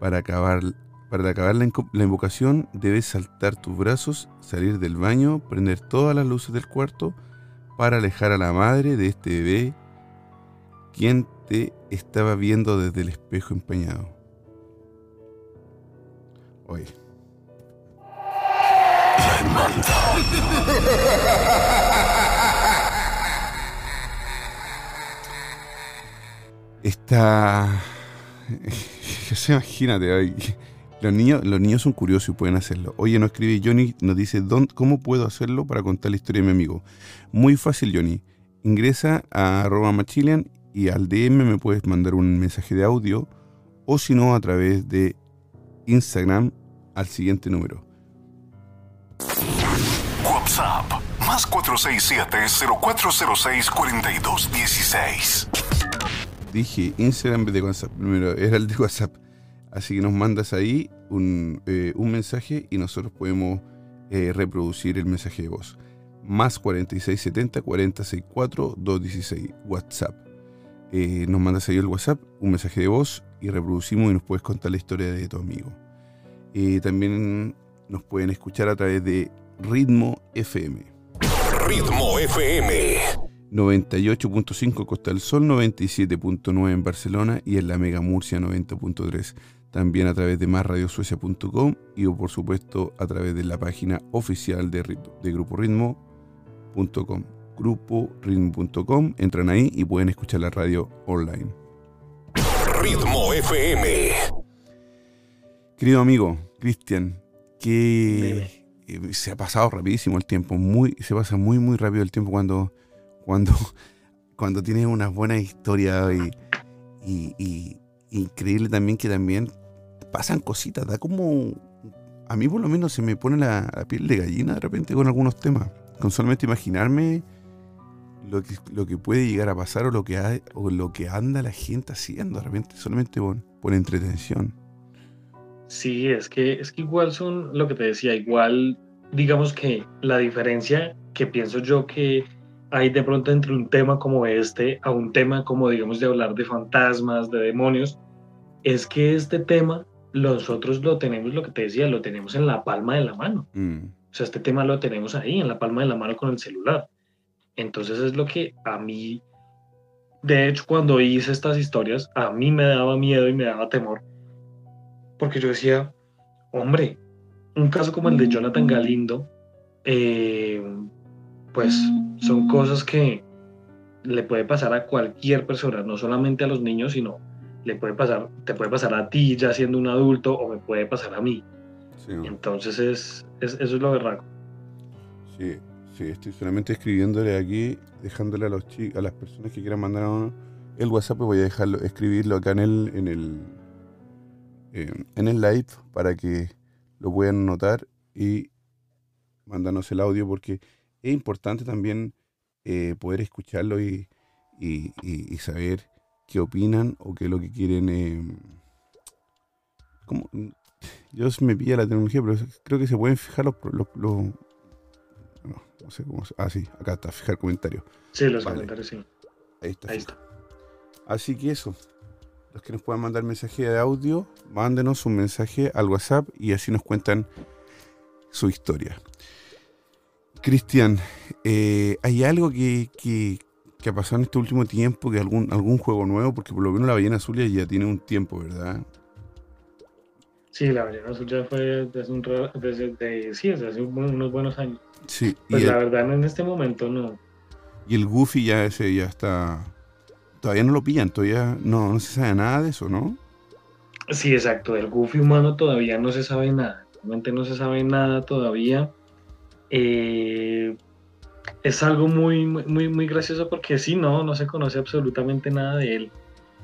Para acabar, para acabar la, invocación debes saltar tus brazos, salir del baño, prender todas las luces del cuarto para alejar a la madre de este bebé quien te estaba viendo desde el espejo empeñado. Oye. Está. Imagínate, los niños, los niños son curiosos y pueden hacerlo. Oye, no escribe Johnny, nos dice, ¿cómo puedo hacerlo para contar la historia de mi amigo? Muy fácil, Johnny. Ingresa a arroba machilian y al DM me puedes mandar un mensaje de audio o si no a través de Instagram al siguiente número. WhatsApp más 467-0406-4216. Dije Instagram de WhatsApp. Primero era el de WhatsApp. Así que nos mandas ahí un, eh, mensaje y nosotros podemos eh, reproducir el mensaje de voz. Más 4670 464 216. WhatsApp. Eh, nos mandas ahí el WhatsApp, un mensaje de voz y reproducimos y nos puedes contar la historia de tu amigo. También nos pueden escuchar a través de Ritmo FM. Ritmo FM. 98.5 Costa del Sol, 97.9 en Barcelona y en la Mega Murcia 90.3. También a través de másradiosuecia.com y por supuesto a través de la página oficial de, de Grupo Ritmo.com gruporitmo.com, entran ahí y pueden escuchar la radio online. Ritmo FM. Querido amigo, Cristian, que eh, se ha pasado rapidísimo el tiempo, muy, se pasa muy muy rápido el tiempo cuando, cuando, cuando tienes unas buenas historias y, increíble también que también pasan cositas, da como, a mí por lo menos se me pone la, piel de gallina de repente con algunos temas, con solamente imaginarme lo que, lo que puede llegar a pasar o lo que, o lo que anda la gente haciendo, realmente solamente por, entretención. Sí, es que, es que igual son lo que te decía, igual digamos que la diferencia que pienso yo que hay de pronto entre un tema como este a un tema como digamos de hablar de fantasmas, de demonios, es que este tema nosotros lo tenemos, lo que te decía, lo tenemos en la palma de la mano. Mm. O sea, este tema lo tenemos ahí, en la palma de la mano con el celular. Entonces es lo que a mí, de hecho, cuando hice estas historias, a mí me daba miedo y me daba temor. Porque yo decía, hombre, un caso como el de Jonathan Galindo, eh, pues son cosas que le puede pasar a cualquier persona, no solamente a los niños, sino le puede pasar, te puede pasar a ti ya siendo un adulto o me puede pasar a mí. Entonces es, eso es lo berraco. Sí, Sí, estoy solamente escribiéndole aquí, dejándole a los a las personas que quieran mandar el WhatsApp, voy a dejarlo, escribirlo acá en el, en el, eh, en el live para que lo puedan notar y mandarnos el audio porque es importante también eh, poder escucharlo y, y, saber qué opinan o qué es lo que quieren. Eh, como, yo me pilla la tecnología, pero creo que se pueden fijar los, los, no sé cómo. Ah, sí, acá está, fijar comentarios. Sí, los comentarios, sí. Ahí está. Ahí está. Así que eso. Los que nos puedan mandar mensaje de audio, mándenos un mensaje al WhatsApp y así nos cuentan su historia. Cristian, eh, ¿hay algo que, que ha pasado en este último tiempo, que algún, algún juego nuevo, porque por lo menos la ballena azul ya tiene un tiempo, ¿verdad? Sí, la ballena azul ya fue desde, un, desde, sí, desde hace unos buenos años. Sí. Pues la verdad en este momento no. Y el Goofy ya ese ya está. Todavía no lo pillan, todavía no, no se sabe nada de eso, ¿no? Sí, exacto. Del Goofy humano todavía no se sabe nada. Realmente no se sabe nada todavía. Eh, es algo muy, muy, muy gracioso porque sí, no, no se conoce absolutamente nada de él.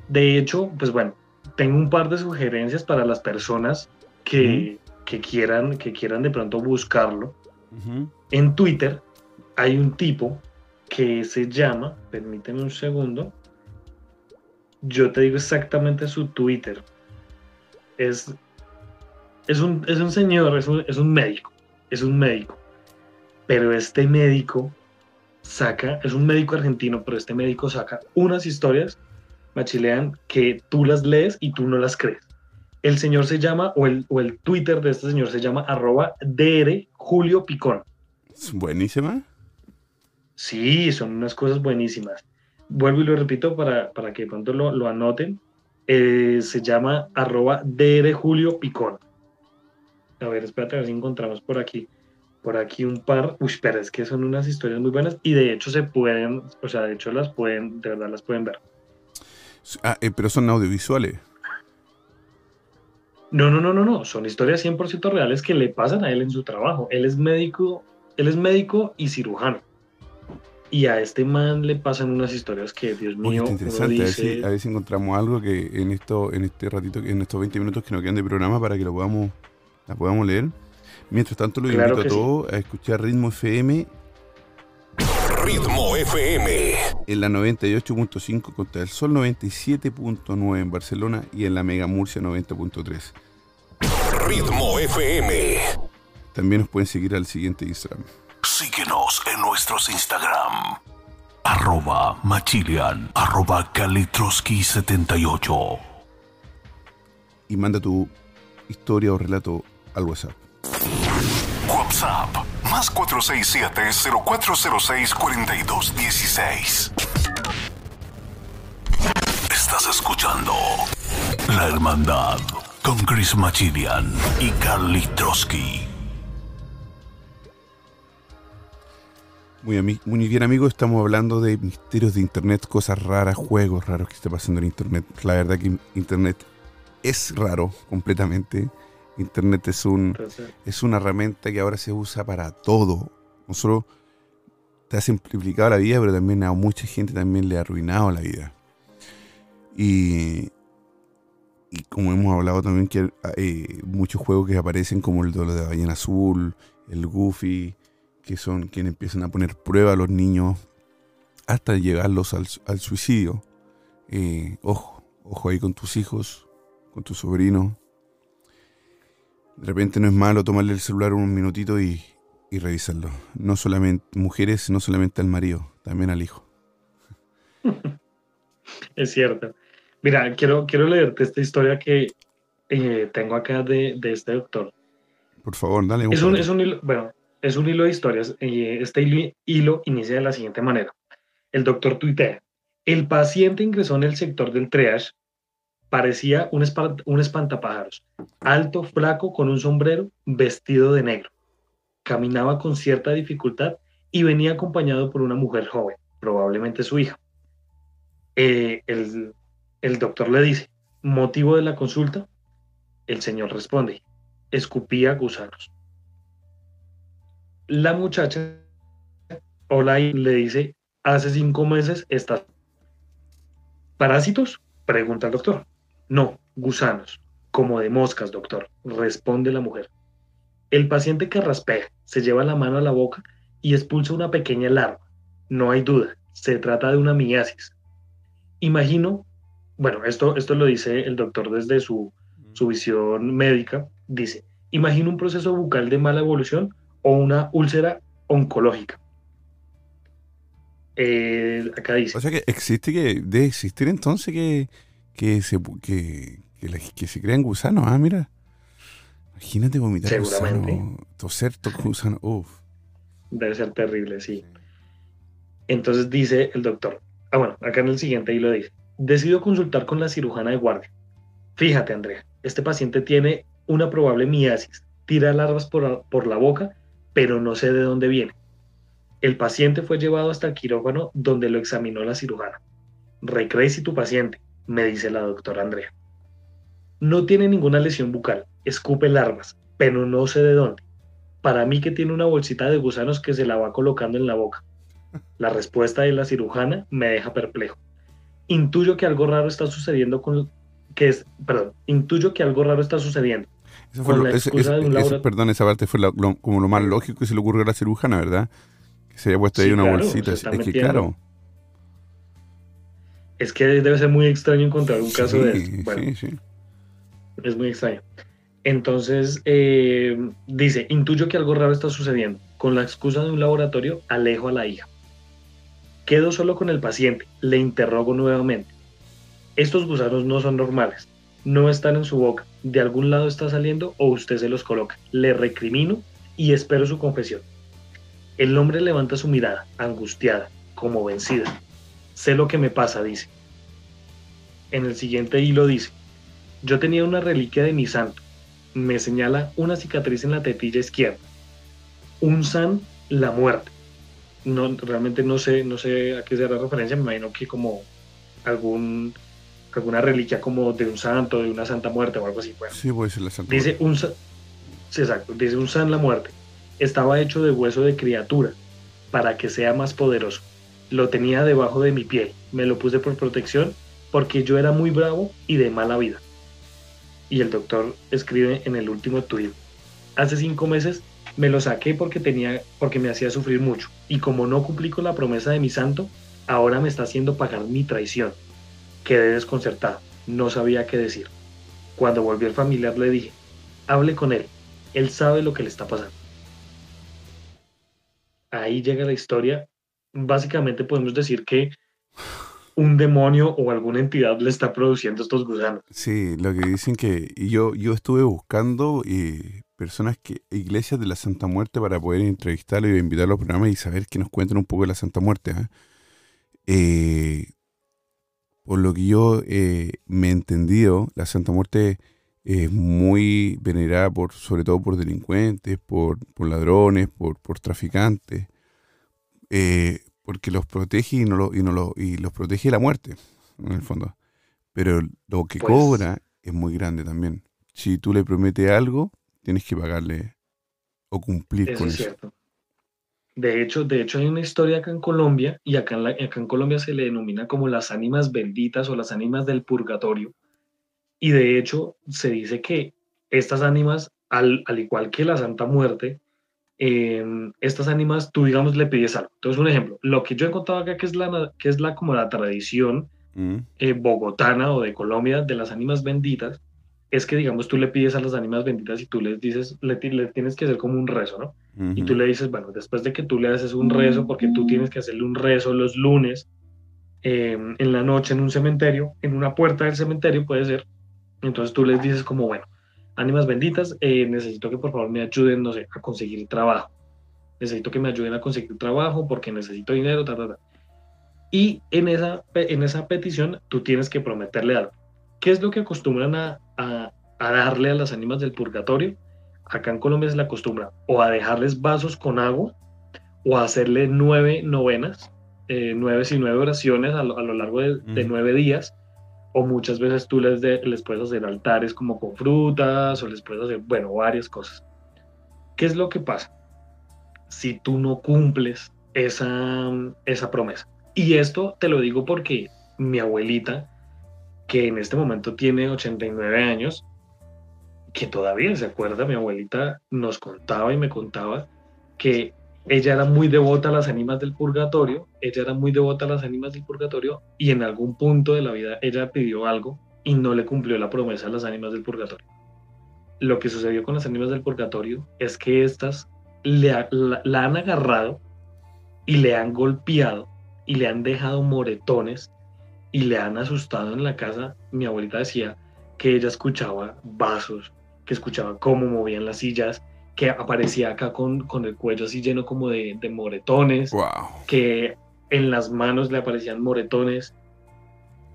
De hecho, pues bueno, tengo un par de sugerencias para las personas que, quieran, que quieran de pronto buscarlo. En Twitter hay un tipo que se llama, permíteme un segundo, yo te digo exactamente su Twitter. Es, es, un, es un señor, es un, es un médico, es un médico. Pero este médico saca, es un médico argentino, pero este médico saca unas historias, machilean, que tú las lees y tú no las crees. El señor se llama, o el, o el Twitter de este señor se llama arroba DR Julio Picón. ¿Es buenísima? Sí, son unas cosas buenísimas. Vuelvo y lo repito para, para que pronto lo, lo anoten. Eh, se llama arroba DR Julio Picón. A ver, espérate a ver si encontramos por aquí por aquí un par, uy, pero es que son unas historias muy buenas y de hecho se pueden, o sea, de hecho las pueden, de verdad las pueden ver. Ah, eh, pero son audiovisuales. No, no, no, no, no, son historias 100% reales que le pasan a él en su trabajo. Él es médico, él es médico y cirujano. Y a este man le pasan unas historias que, Dios mío, Muy interesante. a, ver si, encontramos algo que en esto, en este ratito, en estos 20 minutos que nos quedan de programa para que lo podamos, la podamos leer. Mientras tanto, lo invito a todos a escuchar Ritmo FM. Ritmo FM. En la 98.5 contra el Sol 97.9 en Barcelona y en la Mega Murcia 90.3. Ritmo FM. También nos pueden seguir al siguiente Instagram. Síguenos en nuestros Instagram. Arroba Machilian. Arroba Kalitroski78. Y manda tu historia o relato al WhatsApp. WhatsApp más 467-0406-4216. Estás escuchando La Hermandad con Chris Machilian y Carly Trotsky. Muy, muy bien amigos, estamos hablando de misterios de Internet, cosas raras, juegos raros que está pasando en Internet. La verdad que Internet es raro completamente. Internet es, un, es una herramienta que ahora se usa para todo. Nosotros te ha simplificado la vida, pero también a mucha gente también le ha arruinado la vida. Y, y como hemos hablado también, que hay eh, muchos juegos que aparecen como el de la ballena azul, el Goofy, que son quienes empiezan a poner prueba a los niños hasta llegarlos al, al suicidio. Eh, ojo, ojo ahí con tus hijos, con tus sobrinos. De repente no es malo tomarle el celular un minutito y, revisarlo. No solamente mujeres, no solamente al marido, también al hijo. es cierto. Mira, quiero, quiero leerte esta historia que eh, tengo acá de, este doctor. Por favor, dale. es, un, es un, hilo, bueno, es un hilo de historias. y este hilo, inicia de la siguiente manera. El doctor tuitea. El paciente ingresó en el sector del triage Parecía un, espantapájaros, alto, flaco, con un sombrero, vestido de negro. Caminaba con cierta dificultad y venía acompañado por una mujer joven, probablemente su hija. Eh, el, el doctor le dice, motivo de la consulta, el señor responde, escupía gusanos. La muchacha, hola, y le dice, hace cinco meses estás... ¿Parásitos? Pregunta el doctor. No, gusanos, como de moscas, doctor, responde la mujer. El paciente carraspea, se lleva la mano a la boca y expulsa una pequeña larva. No hay duda, se trata de una miasis. Imagino, bueno, esto, esto lo dice el doctor desde su, su visión médica, dice, imagino un proceso bucal de mala evolución o una úlcera oncológica. Eh, acá dice. O sea que existe que, debe existir entonces que que se, que, que, se crean gusanos. Ah, mira. Imagínate vomitar gusano, toser gusano. Uf. Debe ser terrible, sí. Entonces dice el doctor, Ah, bueno, acá en el siguiente lo dice. Decido consultar con la cirujana de guardia. Fíjate, Andrea, este paciente tiene una probable miasis. Tira larvas por, por la boca, pero no sé de dónde viene. El paciente fue llevado hasta el quirófano donde lo examinó la cirujana. Recreci tu paciente, me dice la doctora Andrea. No tiene ninguna lesión bucal, escupe larvas, pero no sé de dónde. Para mí que tiene una bolsita de gusanos que se la va colocando en la boca. La respuesta de la cirujana me deja perplejo. Intuyo que algo raro está sucediendo con que es, perdón, intuyo que algo raro está sucediendo. perdón, esa parte fue como lo más lógico que se le ocurrió a la cirujana, ¿verdad? Que se haya puesto ahí una bolsita. Es que claro. Es que debe ser muy extraño encontrar un caso de esto. sí, sí. Es muy extraño. Entonces, eh, dice, intuyo que algo raro está sucediendo. Con la excusa de un laboratorio, alejo a la hija. Quedo solo con el paciente, le interrogo nuevamente. Estos gusanos no son normales, no están en su boca, de algún lado está saliendo o usted se los coloca. Le recrimino y espero su confesión. El hombre levanta su mirada, angustiada, como vencida. Sé lo que me pasa, dice. En el siguiente hilo dice, yo tenía una reliquia de mi santo. Me señala una cicatriz en la tetilla izquierda. Un san, la muerte. No, realmente no sé, no sé a qué será referencia, me imagino que como algún alguna reliquia como de un santo, de una santa muerte o algo así. Bueno, sí, voy a decir la santa dice un sí, exacto, dice un san la muerte. Estaba hecho de hueso de criatura para que sea más poderoso. Lo tenía debajo de mi piel. Me lo puse por protección porque yo era muy bravo y de mala vida. Y el doctor escribe en el último tuit. Hace cinco meses me lo saqué porque tenía, porque me hacía sufrir mucho. Y como no cumplí con la promesa de mi santo, ahora me está haciendo pagar mi traición. Quedé desconcertado, no sabía qué decir. Cuando volvió el familiar le dije, hable con él, él sabe lo que le está pasando. Ahí llega la historia. Básicamente podemos decir que un demonio o alguna entidad le está produciendo estos gusanos. Sí, lo que dicen que yo, yo estuve buscando eh, personas que, iglesias de la Santa Muerte para poder entrevistarlo y invitarlo al programa y saber que nos cuenten un poco de la Santa Muerte. ¿eh? eh por lo que yo eh, me he entendido, la Santa Muerte es muy venerada por, sobre todo por delincuentes, por, ladrones, por, traficantes, eh, porque los protege y, no lo, y, no lo, y los protege la muerte, en el fondo. Pero lo que pues cobra es muy grande también. Si tú le prometes algo, tienes que pagarle o cumplir con eso. De hecho, de hecho hay una historia acá en Colombia y acá en, acá en Colombia se le denomina como las ánimas benditas o las ánimas del purgatorio. Y de hecho se dice que estas ánimas, al, al igual que la Santa Muerte, em, estas ánimas, tú digamos le pides algo. Entonces, un ejemplo, lo que yo he contado acá, que es la, que es la como la tradición mm. eh, bogotana o de Colombia de las ánimas benditas, es que, digamos, tú le pides a las ánimas benditas y tú les dices, le, tienes que hacer como un rezo, ¿no? Y tú le dices, bueno, después de que tú le haces un rezo, porque tú tienes que hacerle un rezo los lunes, em, en la noche en un cementerio, en una puerta del cementerio puede ser, entonces tú les dices como, bueno, ánimas benditas, eh, necesito que por favor me ayuden, no sé, a conseguir trabajo. Necesito que me ayuden a conseguir trabajo porque necesito dinero, ta, ta, ta. Y en esa, en esa petición tú tienes que prometerle algo. ¿Qué es lo que acostumbran a, a, darle a las ánimas del purgatorio? Acá en Colombia se la acostumbra o a dejarles vasos con agua o a hacerle nueve novenas, eh, nueve y nueve oraciones a lo, largo de, nueve días. O muchas veces tú les, les puedes hacer altares como con frutas o les puedes hacer, bueno, varias cosas. ¿Qué es lo que pasa? Si tú no cumples esa, esa promesa. Y esto te lo digo porque mi abuelita, que en este momento tiene 89 años, que todavía se acuerda, mi abuelita nos contaba y me contaba que ella era muy devota a las ánimas del purgatorio, ella era muy devota a las ánimas del purgatorio y en algún punto de la vida ella pidió algo y no le cumplió la promesa a las ánimas del purgatorio. Lo que sucedió con las ánimas del purgatorio es que estas la, la han agarrado y le han golpeado y le han dejado moretones y le han asustado en la casa. Mi abuelita decía que ella escuchaba vasos, que escuchaba cómo movían las sillas, que aparecía acá con, con el cuello así lleno como de, moretones, que en las manos le aparecían moretones.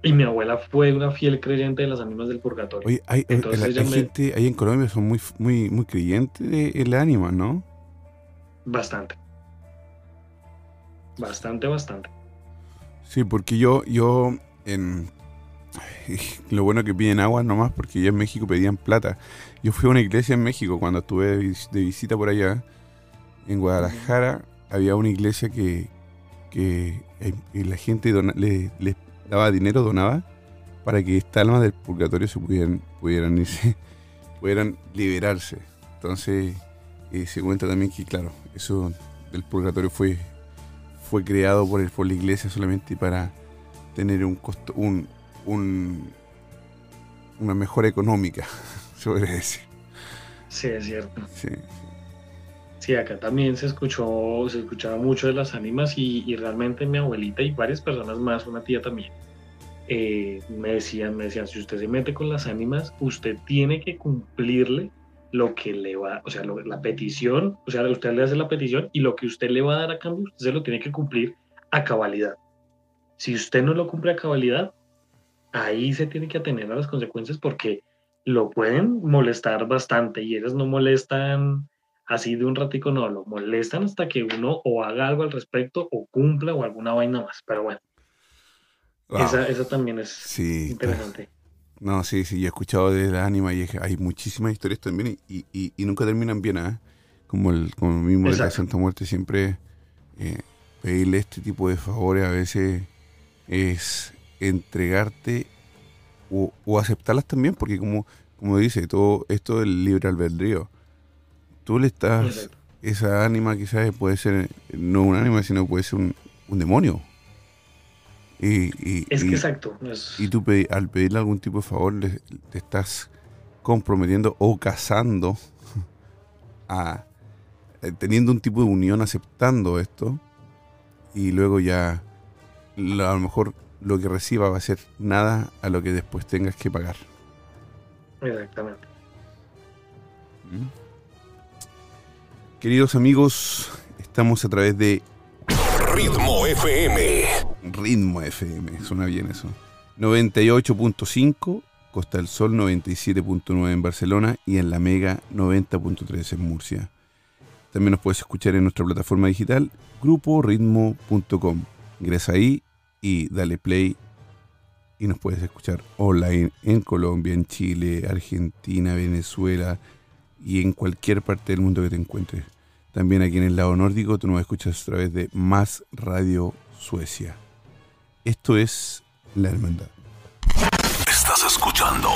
Y mi abuela fue una fiel creyente de las ánimas del purgatorio. Oye, hay, Entonces, gente ahí en Colombia son muy, muy, muy creyentes de la ánima, ¿no? Bastante. Bastante, bastante. Sí, porque yo, yo en, lo bueno que piden agua nomás, porque ya en México pedían plata. Yo fui a una iglesia en México cuando estuve de visita por allá. En Guadalajara había una iglesia que, que eh, la gente le, daba dinero, donaba, para que estas almas del purgatorio se pudieran, pudieran pudieran liberarse. Entonces eh, se cuenta también que, claro, eso del purgatorio fue, fue creado por, el, por la iglesia solamente para tener un costo, un, un, una mejora económica, se podría decir. Sí, es cierto. Sí. acá también se escuchó, se escuchaba mucho de las ánimas y, realmente mi abuelita y varias personas más, una tía también, eh, me decían, me decían, si usted se mete con las ánimas, usted tiene que cumplirle lo que le va, o sea, la petición, o sea, usted le hace la petición y lo que usted le va a dar a cambio, usted se lo tiene que cumplir a cabalidad. Si usted no lo cumple a cabalidad, ahí se tiene que atener a las consecuencias porque lo pueden molestar bastante y ellos no molestan así de un ratico, no, lo molestan hasta que uno o haga algo al respecto o cumpla o alguna vaina más. Pero bueno, esa, también es interesante. No, sí, sí, yo he escuchado de la ánima y hay muchísimas historias también y, y, nunca terminan bien, ¿eh? Como el, como mismo de la Santa Muerte, siempre eh, pedirle este tipo de favores a veces es entregarte o, aceptarlas también, porque como, como dice, todo esto del libre albedrío, tú le estás, esa ánima quizás puede ser, no un ánima, sino puede ser un, un demonio. Y, es que exacto. Y tú al pedirle algún tipo de favor te estás comprometiendo o casando a eh, teniendo un tipo de unión aceptando esto y luego ya a lo mejor lo que reciba va a ser nada a lo que después tengas que pagar. Exactamente. ¿Mm? Queridos amigos, estamos a través de Ritmo FM. Ritmo FM, suena bien eso. 98.5, Costa del Sol 97.9 en Barcelona y en la Mega 90.3 en Murcia. También nos puedes escuchar en nuestra plataforma digital gruporitmo.com. Ingresa ahí y dale play y nos puedes escuchar online en Colombia, en Chile, Argentina, Venezuela y en cualquier parte del mundo que te encuentres. También aquí en el lado nórdico tú nos escuchas a través de Más Radio Suecia. Esto es La Hermandad. Estás escuchando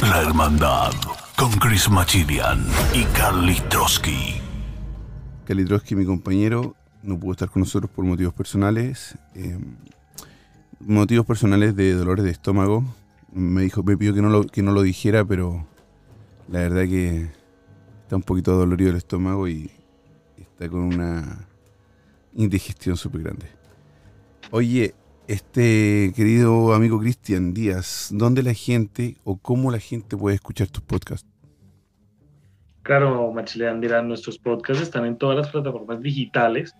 La Hermandad con Chris Machilian y Carly Trotsky. Carly Trotsky, mi compañero, no pudo estar con nosotros por motivos personales. Eh, motivos personales de dolores de estómago. Me dijo, me pidió que no lo, que no lo dijera, pero la verdad que está un poquito dolorido el estómago y, con una indigestión súper grande. Oye, este querido amigo Cristian Díaz, ¿dónde la gente o cómo la gente puede escuchar tus podcasts? Claro, Machilean dirán, nuestros podcasts están en todas las plataformas digitales.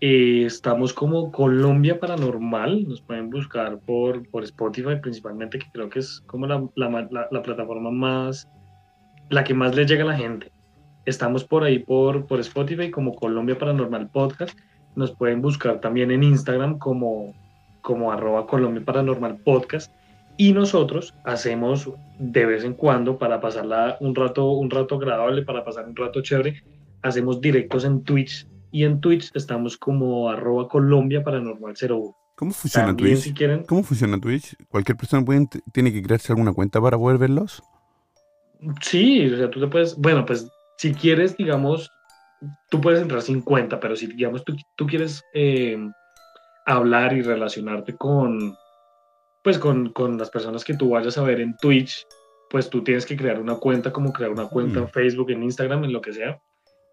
Eh, estamos como Colombia Paranormal, nos pueden buscar por, por Spotify principalmente, que creo que es como la, la plataforma más, la que más le llega a la gente. Estamos por ahí por, por Spotify como Colombia Paranormal Podcast. Nos pueden buscar también en Instagram como, como arroba Colombia Paranormal Podcast. Y nosotros hacemos de vez en cuando para pasarla un rato, un rato agradable, para pasar un rato chévere, hacemos directos en Twitch. Y en Twitch estamos como arroba Colombia Paranormal 01. ¿Cómo funciona Twitch? ¿Cómo funciona Twitch? ¿Cualquier persona tiene que crearse alguna cuenta para poder verlos? Sí, o sea, tú te puedes, bueno, pues si quieres, digamos, tú puedes entrar 50, pero si, digamos, tú, tú quieres eh, hablar y relacionarte con, pues, con, con, las personas que tú vayas a ver en Twitch, pues tú tienes que crear una cuenta, como crear una cuenta en Facebook, en Instagram, en lo que sea,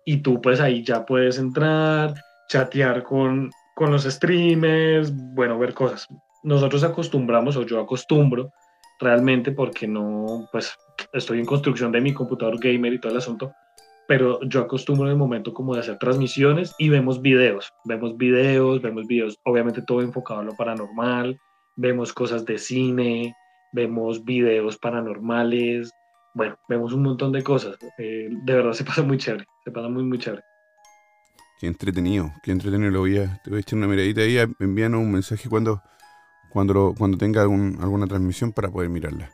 y tú pues ahí ya puedes entrar, chatear con, con los streamers, bueno, ver cosas. Nosotros acostumbramos, o yo acostumbro, realmente porque no, pues estoy en construcción de mi computador gamer y todo el asunto, pero yo acostumbro en el momento como de hacer transmisiones y vemos videos, vemos videos, vemos videos, obviamente todo enfocado a lo paranormal, vemos cosas de cine, vemos videos paranormales, bueno, vemos un montón de cosas. Eh, de verdad se pasa muy chévere, se pasa muy, muy chévere. Qué entretenido, qué entretenido lo voy a, te voy a echar una miradita ahí, envíanos un mensaje cuando, cuando, cuando tenga alguna transmisión para poder mirarla.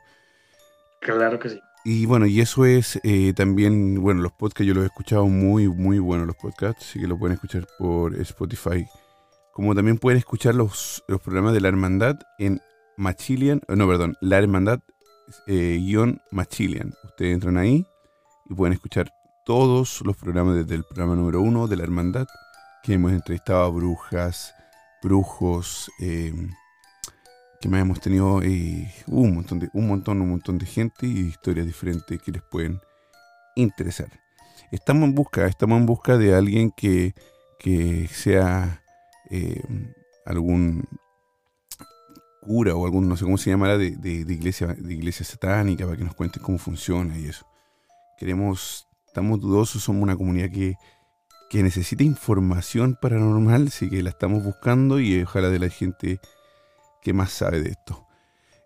Claro que sí. Y bueno, y eso es eh, también, bueno, los podcasts yo los he escuchado muy, muy buenos los podcasts, así que lo pueden escuchar por Spotify. Como también pueden escuchar los, los programas de la hermandad en Machilian, no, perdón, la hermandad eh, guion Machilian. Ustedes entran ahí y pueden escuchar todos los programas desde el programa número uno de la hermandad, que hemos entrevistado a brujas, brujos, eh, que hemos tenido eh, un montón de un montón de gente y historias diferentes que les pueden interesar estamos en busca estamos en busca de alguien que, que sea eh, algún cura o algún no sé cómo se llamará de, de, iglesia de iglesia satánica para que nos cuente cómo funciona y eso queremos estamos dudosos somos una comunidad que que necesita información paranormal así que la estamos buscando y ojalá de la gente ¿Qué más sabe de esto.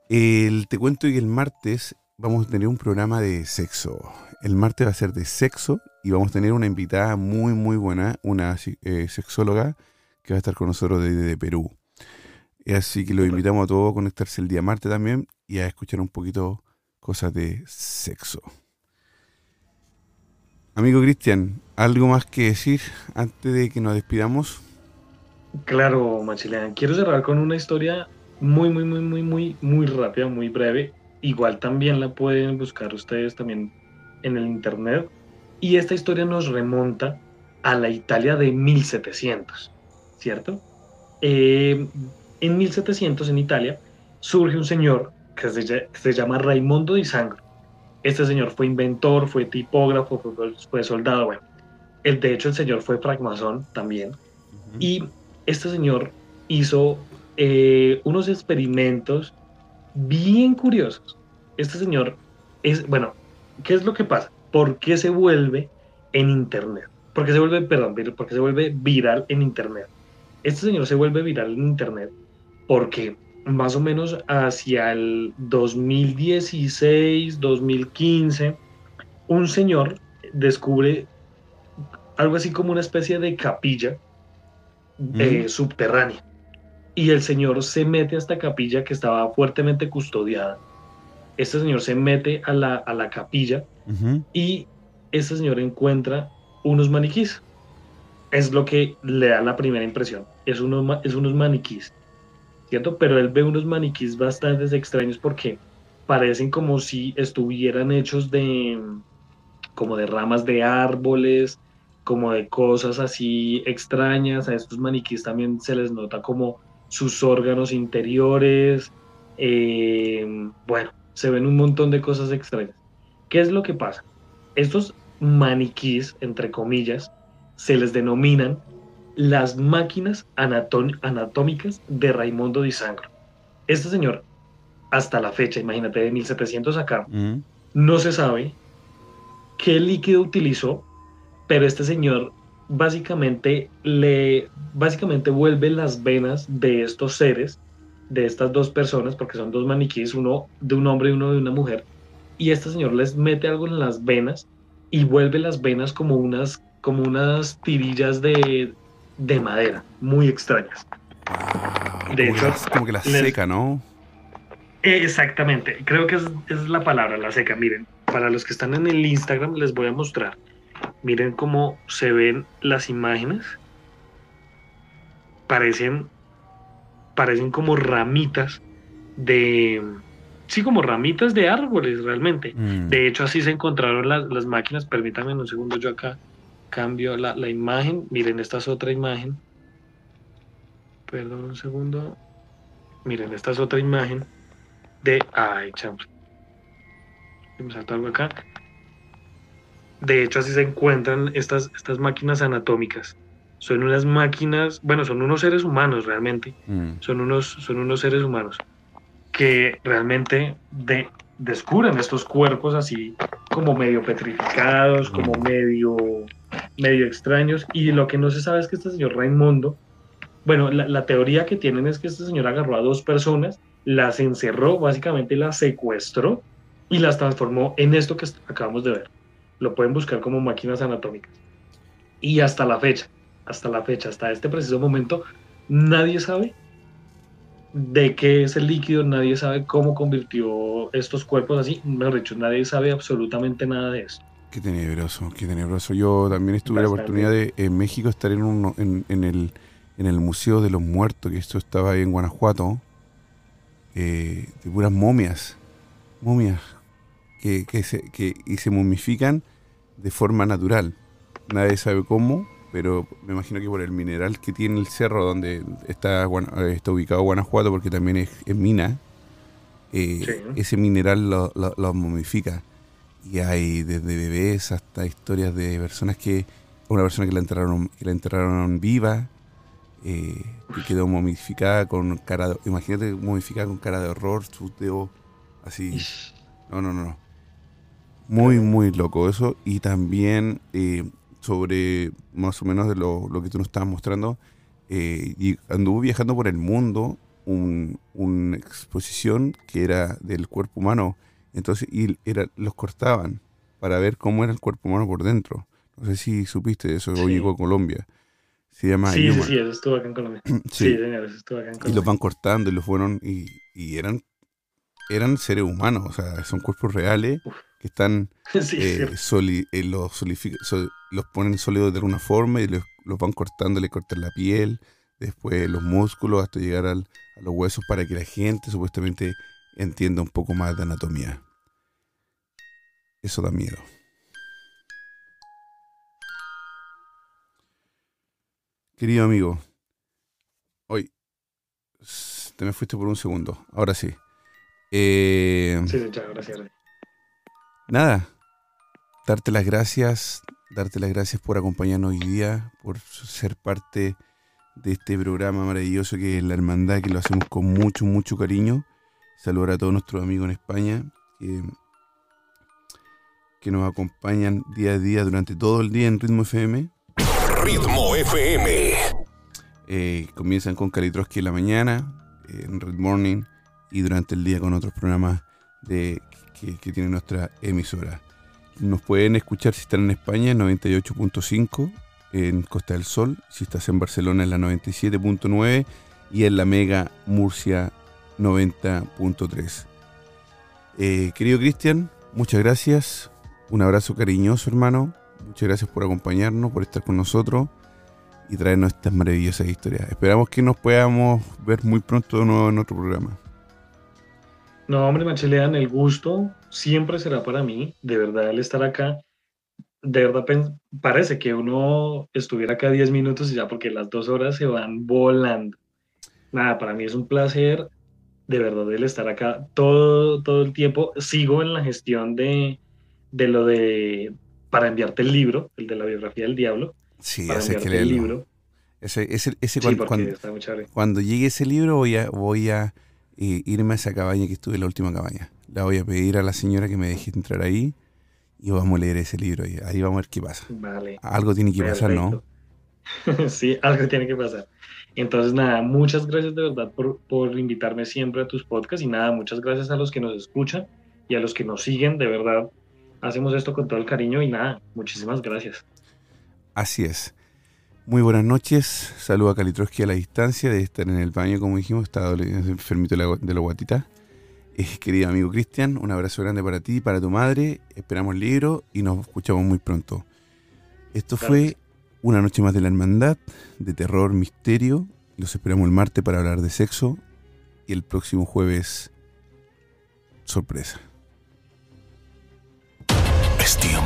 El, te cuento que el martes vamos a tener un programa de sexo. El martes va a ser de sexo y vamos a tener una invitada muy, muy buena, una eh, sexóloga que va a estar con nosotros desde Perú. Así que lo invitamos a todos a conectarse el día martes también y a escuchar un poquito cosas de sexo. Amigo Cristian, ¿algo más que decir antes de que nos despidamos? Claro, Machilian. Quiero cerrar con una historia muy, muy, muy, muy, muy, muy rápida, muy breve. Igual también la pueden buscar ustedes también en el internet. Y esta historia nos remonta a la Italia de 1700, ¿cierto? Eh, en 1700 en Italia surge un señor que se, llama Raimondo di Sangro. Este señor fue inventor, fue tipógrafo, fue, soldado, bueno. El, de hecho, el señor fue francmasón también. Y este señor hizo eh, unos experimentos bien curiosos. Este señor es, bueno, ¿qué es lo que pasa? ¿Por qué se vuelve en Internet? ¿Por qué se vuelve, perdón, porque se vuelve viral en Internet? Este señor se vuelve viral en Internet porque más o menos hacia el 2016, 2015, un señor descubre algo así como una especie de capilla eh, subterránea y el señor se mete a esta capilla que estaba fuertemente custodiada. Este señor se mete a la, a la capilla y este señor encuentra unos maniquís. Es lo que le da la primera impresión. Es unos, es unos maniquís, ¿cierto? Pero él ve unos maniquís bastante extraños porque parecen como si estuvieran hechos de como de ramas de árboles, como de cosas así extrañas. A estos maniquís también se les nota como sus órganos interiores, eh, bueno, se ven un montón de cosas extrañas. ¿Qué es lo que pasa? Estos maniquís, entre comillas, se les denominan las máquinas anatómicas de Raimundo di Sangro. Este señor, hasta la fecha, imagínate, de 1700 acá, no se sabe qué líquido utilizó, pero este señor básicamente le básicamente vuelve las venas de estos seres, de estas dos personas, porque son dos maniquíes, uno de un hombre y uno de una mujer, y este señor les mete algo en las venas y vuelve las venas como unas, como unas tirillas de, de madera, muy extrañas. de hecho, como que la seca, ¿no? Exactamente, creo que es, es la palabra, la seca. Miren, para los que están en el Instagram les voy a mostrar Miren cómo se ven las imágenes. Parecen, parecen como ramitas de... Sí, como ramitas de árboles realmente. Mm. De hecho, así se encontraron las, máquinas. Permítanme un segundo, yo acá cambio la, imagen. Miren, esta es otra imagen. Perdón un segundo. Miren, esta es otra imagen de... Ay, chamos. Me salta algo acá. De hecho, así se encuentran estas, estas máquinas anatómicas. Son unas máquinas, bueno, son unos seres humanos realmente. Mm. Son, unos, son unos seres humanos que realmente de, descubren estos cuerpos así como medio petrificados, como medio, medio extraños. Y lo que no se sabe es que este señor Raimundo, bueno, la, teoría que tienen es que este señor agarró a dos personas, las encerró, básicamente las secuestró y las transformó en esto que acabamos de ver. Lo pueden buscar como máquinas anatómicas. Y hasta la fecha, hasta la fecha, hasta este preciso momento, nadie sabe de qué es el líquido, nadie sabe cómo convirtió estos cuerpos así, mejor dicho, nadie sabe absolutamente nada de esto. Qué tenebroso, qué tenebroso. Yo también tuve la oportunidad de en México estar en, el, en el Museo de los Muertos, que esto estaba ahí en Guanajuato, eh, de puras momias, momias, que, que, se, que y se momifican de forma natural. Nadie sabe cómo, pero me imagino que por el mineral que tiene el cerro donde está, está ubicado Guanajuato, porque también es, mina, eh, ese mineral lo, momifica. Y hay desde bebés hasta historias de personas que, una persona que la enterraron, que la enterraron viva, eh, que quedó momificada con cara de, imagínate momificada con cara de horror, sus dedos así. No, no, no. Muy, muy loco eso. Y también eh, sobre más o menos de lo, que tú nos estabas mostrando. Eh, y anduvo viajando por el mundo una exposición que era del cuerpo humano. Entonces, y era, los cortaban para ver cómo era el cuerpo humano por dentro. No sé si supiste eso, sí. llegó a Colombia. Se llama Sí, sí, sí, eso estuvo acá en Colombia. sí, señor, eso estuvo acá en Colombia. Y los van cortando y los fueron, y, y eran, eran seres humanos, o sea, son cuerpos reales que están eh, eh, los, los, ponen sólidos de alguna forma y los, van cortando, le cortan la piel, después los músculos hasta llegar al, a los huesos para que la gente supuestamente entienda un poco más de anatomía. Eso da miedo. Querido amigo, hoy te me fuiste por un segundo. Ahora sí. Eh, sí, muchas gracias nada, darte las gracias, darte las gracias por acompañarnos hoy día, por ser parte de este programa maravilloso que es La Hermandad, que lo hacemos con mucho, mucho cariño. Saludar a todos nuestros amigos en España que, que nos acompañan día a día durante todo el día en Ritmo FM. Ritmo FM. Eh, comienzan con Kalitroski en la mañana, en Red Morning, y durante el día con otros programas de que, tiene nuestra emisora. Nos pueden escuchar si están en España en 98.5, en Costa del Sol, si estás en Barcelona en la 97.9 y en la Mega Murcia 90.3. Eh, querido Cristian, muchas gracias. Un abrazo cariñoso, hermano. Muchas gracias por acompañarnos, por estar con nosotros y traernos estas maravillosas historias. Esperamos que nos podamos ver muy pronto de nuevo en otro programa. No, hombre, Machelean, el gusto siempre será para mí, de verdad, el estar acá. De verdad, parece que uno estuviera acá 10 minutos y ya, porque las dos horas se van volando. Nada, para mí es un placer, de verdad, el estar acá todo, todo el tiempo. Sigo en la gestión de, de lo de, para enviarte el libro, el de la biografía del diablo. Sí, para ese que el libro. Ese, ese, ese cuando, cuando, llegue ese libro voy a, voy a irme a esa cabaña que estuve, la última cabaña. La voy a pedir a la señora que me deje entrar ahí y vamos a leer ese libro y ahí vamos a ver qué pasa. Vale. Algo tiene que pasar, ¿no? sí, algo tiene que pasar. Entonces, nada, muchas gracias de verdad por, por invitarme siempre a tus podcasts y nada, muchas gracias a los que nos escuchan y a los que nos siguen, de verdad. Hacemos esto con todo el cariño y nada, muchísimas gracias. Así es. Muy buenas noches, saludo a Kalitroski a la distancia de estar en el baño, como dijimos, está enfermito de la guatita. Eh, querido amigo Cristian, un abrazo grande para ti, y para tu madre, esperamos el libro y nos escuchamos muy pronto. Esto fue una noche más de la hermandad, de terror, misterio. Los esperamos el martes para hablar de sexo y el próximo jueves, sorpresa.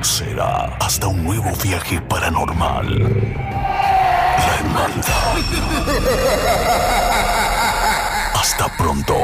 Será hasta un nuevo viaje paranormal. La hermandad. Hasta pronto.